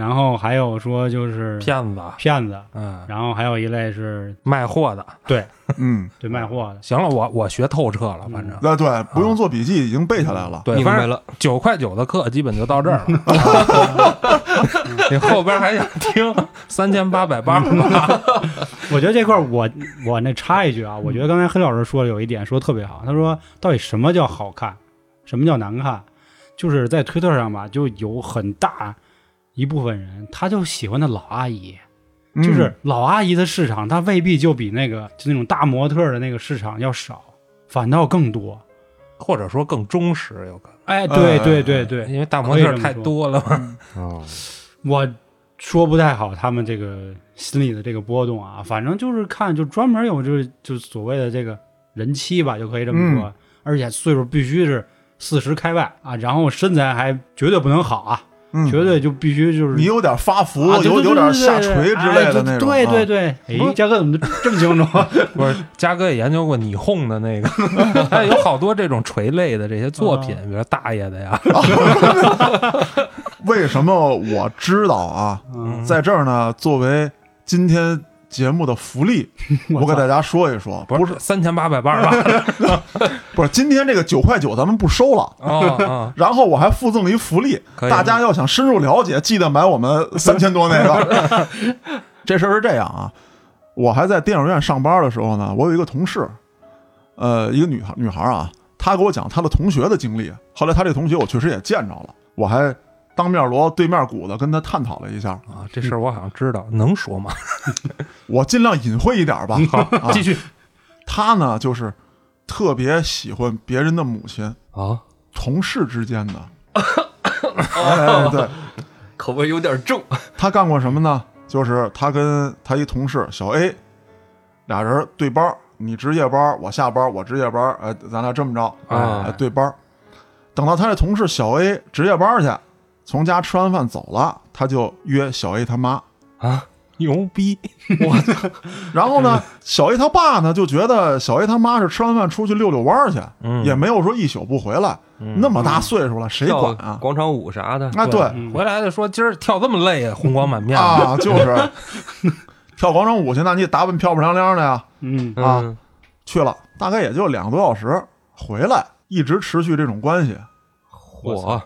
然后还有说就是骗子，骗子，嗯，然后还有一类是卖货的。对。嗯，对卖货的，行了，我我学透彻了，反正。那对，不用做笔记，已经背下来了。对，明反正白了。九块九的课基本就到这儿了。你后边还想听三千八百八十八？我觉得这块我我那插一句啊，我觉得刚才黑老师说的有一点说的特别好，他说到底什么叫好看，什么叫难看，就是在推特上吧，就有很大一部分人他就喜欢那老阿姨，嗯就是老阿姨的市场，它未必就比那个就那种大模特的那个市场要少，反倒更多。或者说更忠实，有可能。哎，对哎对对对，因为大模特太多了嘛。哦，我说不太好他们这个心理的这个波动啊，反正就是看就专门有就是就所谓的这个人妻吧，就可以这么说，而且岁数必须是四十开外啊，然后身材还绝对不能好啊，嗯绝对就必须就是你有点发福，啊对对有有点下垂之类的那种。哎对对啊，对，哎，嘉哥怎么这么清楚？不是，嘉哥也研究过你哄的那个，他有好多这种垂类的这些作品，比如大爷的呀，为什么我知道啊？嗯在这儿呢，作为今天节目的福利，我给大家说一说，不是三千八百八十八 不是，今天这个九块九咱们不收了。哦哦，然后我还附赠了一福利，大家要想深入了解，记得买我们三千多那个。这事儿是这样啊，我还在电影院上班的时候呢，我有一个同事，呃，一个女孩女孩啊，她给我讲她的同学的经历。后来她这同学我确实也见着了，我还当面锣对面鼓的跟他探讨了一下。啊，这事儿我好像知道，能说吗？我尽量隐晦一点吧。好，啊继续。他呢就是特别喜欢别人的母亲，啊，同事之间的。哎，对，口味有点重。他干过什么呢？就是他跟他一同事小 A，俩人对班，你值夜班，我下班，我值夜班，哎，咱俩这么着，啊哎，对班。等到他这同事小 A 值夜班去，从家吃完饭走了，他就约小 A 他妈。啊，牛逼！我操然后呢，小 A 他爸呢就觉得小 A 他妈是吃完饭出去溜溜弯儿去，嗯也没有说一宿不回来。那么大岁数了，谁管啊？广场舞啥的，啊，对嗯回来就说今儿跳这么累啊，红光满面。啊，就是 跳广场舞去，那你打扮漂漂亮亮的呀。嗯啊嗯去了，大概也就两个多小时，回来一直持续这种关系，火，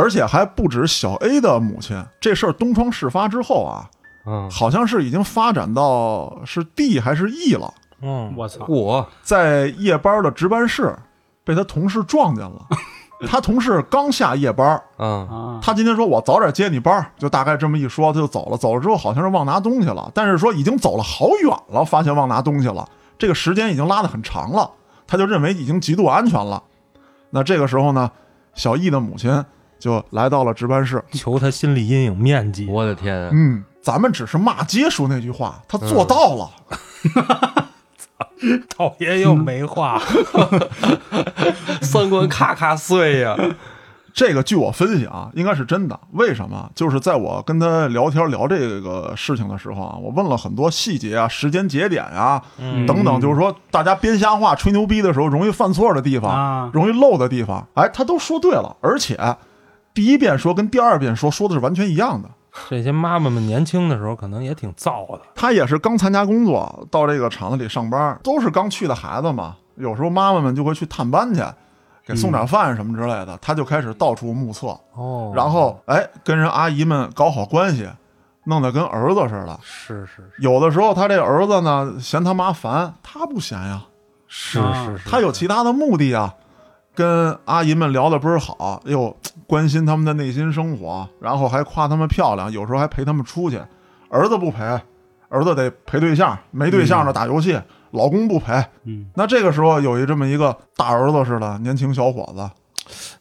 而且还不止小 A 的母亲。这事儿东窗事发之后啊，嗯，好像是已经发展到是 D 还是 E 了，嗯，我操，我，在夜班的值班室被他同事撞见了。他同事刚下夜班，嗯，啊，他今天说我早点接你班，就大概这么一说，他就走了。走了之后好像是忘拿东西了，但是说已经走了好远了，发现忘拿东西了，这个时间已经拉得很长了，他就认为已经极度安全了。那这个时候呢，小易的母亲就来到了值班室。求他心理阴影面积。我的天啊，嗯，咱们只是骂街说那句话，他做到了。讨厌又没话。三观咔咔碎呀，这个据我分析啊，应该是真的。为什么？就是在我跟他聊天聊这个事情的时候啊，我问了很多细节啊、时间节点啊、嗯等等，就是说大家编瞎话、吹牛逼的时候容易犯错的地方、啊容易漏的地方，哎，他都说对了，而且第一遍说跟第二遍说说的是完全一样的。这些妈妈们年轻的时候可能也挺燥的。他也是刚参加工作，到这个厂子里上班，都是刚去的孩子嘛。有时候妈妈们就会去探班去，给送点饭什么之类的，他就开始到处目测。哦然后哎，跟人阿姨们搞好关系，弄得跟儿子似的。是是有的时候他这儿子呢嫌他妈烦，他不嫌呀，是啊是是，他有其他的目的啊。跟阿姨们聊得倍儿好，又关心他们的内心生活，然后还夸他们漂亮，有时候还陪他们出去。儿子不陪，儿子得陪对象，没对象的打游戏。老公不陪，嗯，那这个时候有一这么一个大儿子似的年轻小伙子，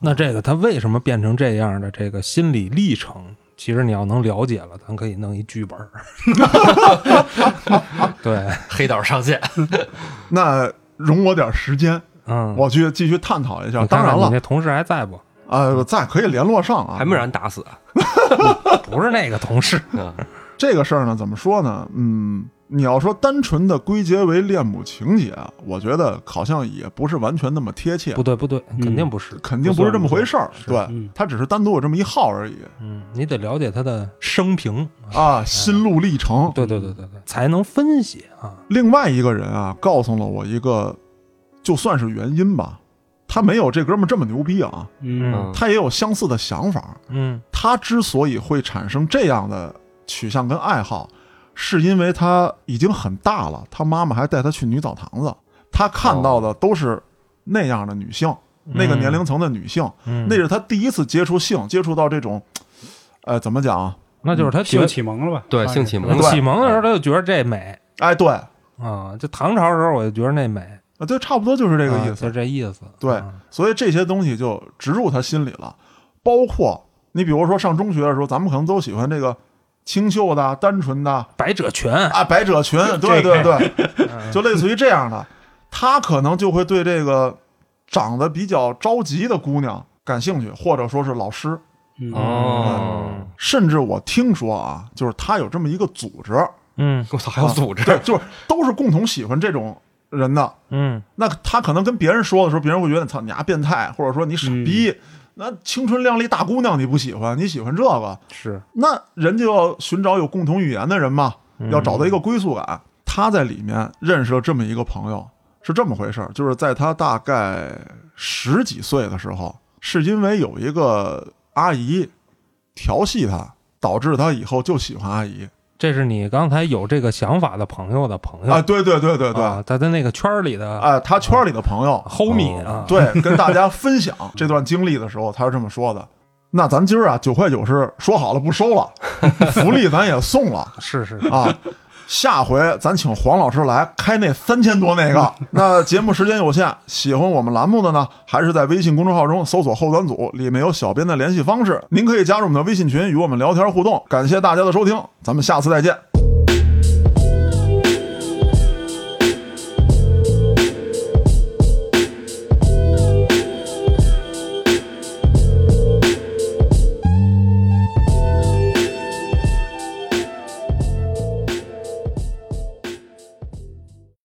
那这个他为什么变成这样的这个心理历程？其实你要能了解了，咱可以弄一剧本儿。对，黑道上线，那容我点时间，嗯，我去继续探讨一下。当然了你那，同事还在不？呃，在可以联络上啊。还没让人打死啊？不是那个同事。嗯这个事儿呢，怎么说呢？嗯，你要说单纯的归结为恋母情节，我觉得好像也不是完全那么贴切不，对不对，嗯肯定不是。肯定不是这么回事儿。对嗯，他只是单独有这么一号而已嗯，你得了解他的生平。啊，心路历程。对对对对对，才能分析啊。另外一个人啊，告诉了我一个，就算是原因吧，他没有这哥们儿这么牛逼啊，嗯。嗯。他也有相似的想法。嗯。他之所以会产生这样的取向跟爱好，是因为他已经很大了，他妈妈还带他去女澡堂子，他看到的都是那样的女性，那个年龄层的女性，嗯，那是他第一次接触性，接触到这种，呃，怎么讲啊？那就是他觉性启蒙了吧？对性启蒙。启蒙的时候，他就觉得这美。哎，对，啊。就唐朝的时候，我就觉得那美，啊，对，差不多就是这个意思。啊就这意思。对啊所以这些东西就植入他心里了。包括你比如说上中学的时候，咱们可能都喜欢这个清秀的、单纯的百褶裙，啊，百褶裙，对对对，就类似于这样的，他可能就会对这个长得比较着急的姑娘感兴趣，或者说是老师，嗯哦，甚至我听说啊，就是他有这么一个组织，嗯我操，还有组织，对，就是都是共同喜欢这种人的。嗯那他可能跟别人说的时候，别人会觉得操你丫变态，或者说你傻逼。那青春靓丽大姑娘你不喜欢，你喜欢这个，是那人就要寻找有共同语言的人嘛，要找到一个归宿感。他在里面认识了这么一个朋友，是这么回事儿，就是在他大概十几岁的时候，是因为有一个阿姨调戏他，导致他以后就喜欢阿姨这是你刚才有这个想法的朋友的朋友啊！对对对对对，啊他在那个圈儿里的啊，他圈里的朋友 homie 啊，对，跟大家分享这段经历的时候，他是这么说的。那咱今儿啊，九块九是说好了不收了，福利咱也送了 是是啊。下回咱请黄老师来开那三千多那个。那节目时间有限，喜欢我们栏目的呢，还是在微信公众号中搜索“后端组”，里面有小编的联系方式，您可以加入我们的微信群，与我们聊天互动。感谢大家的收听，咱们下次再见。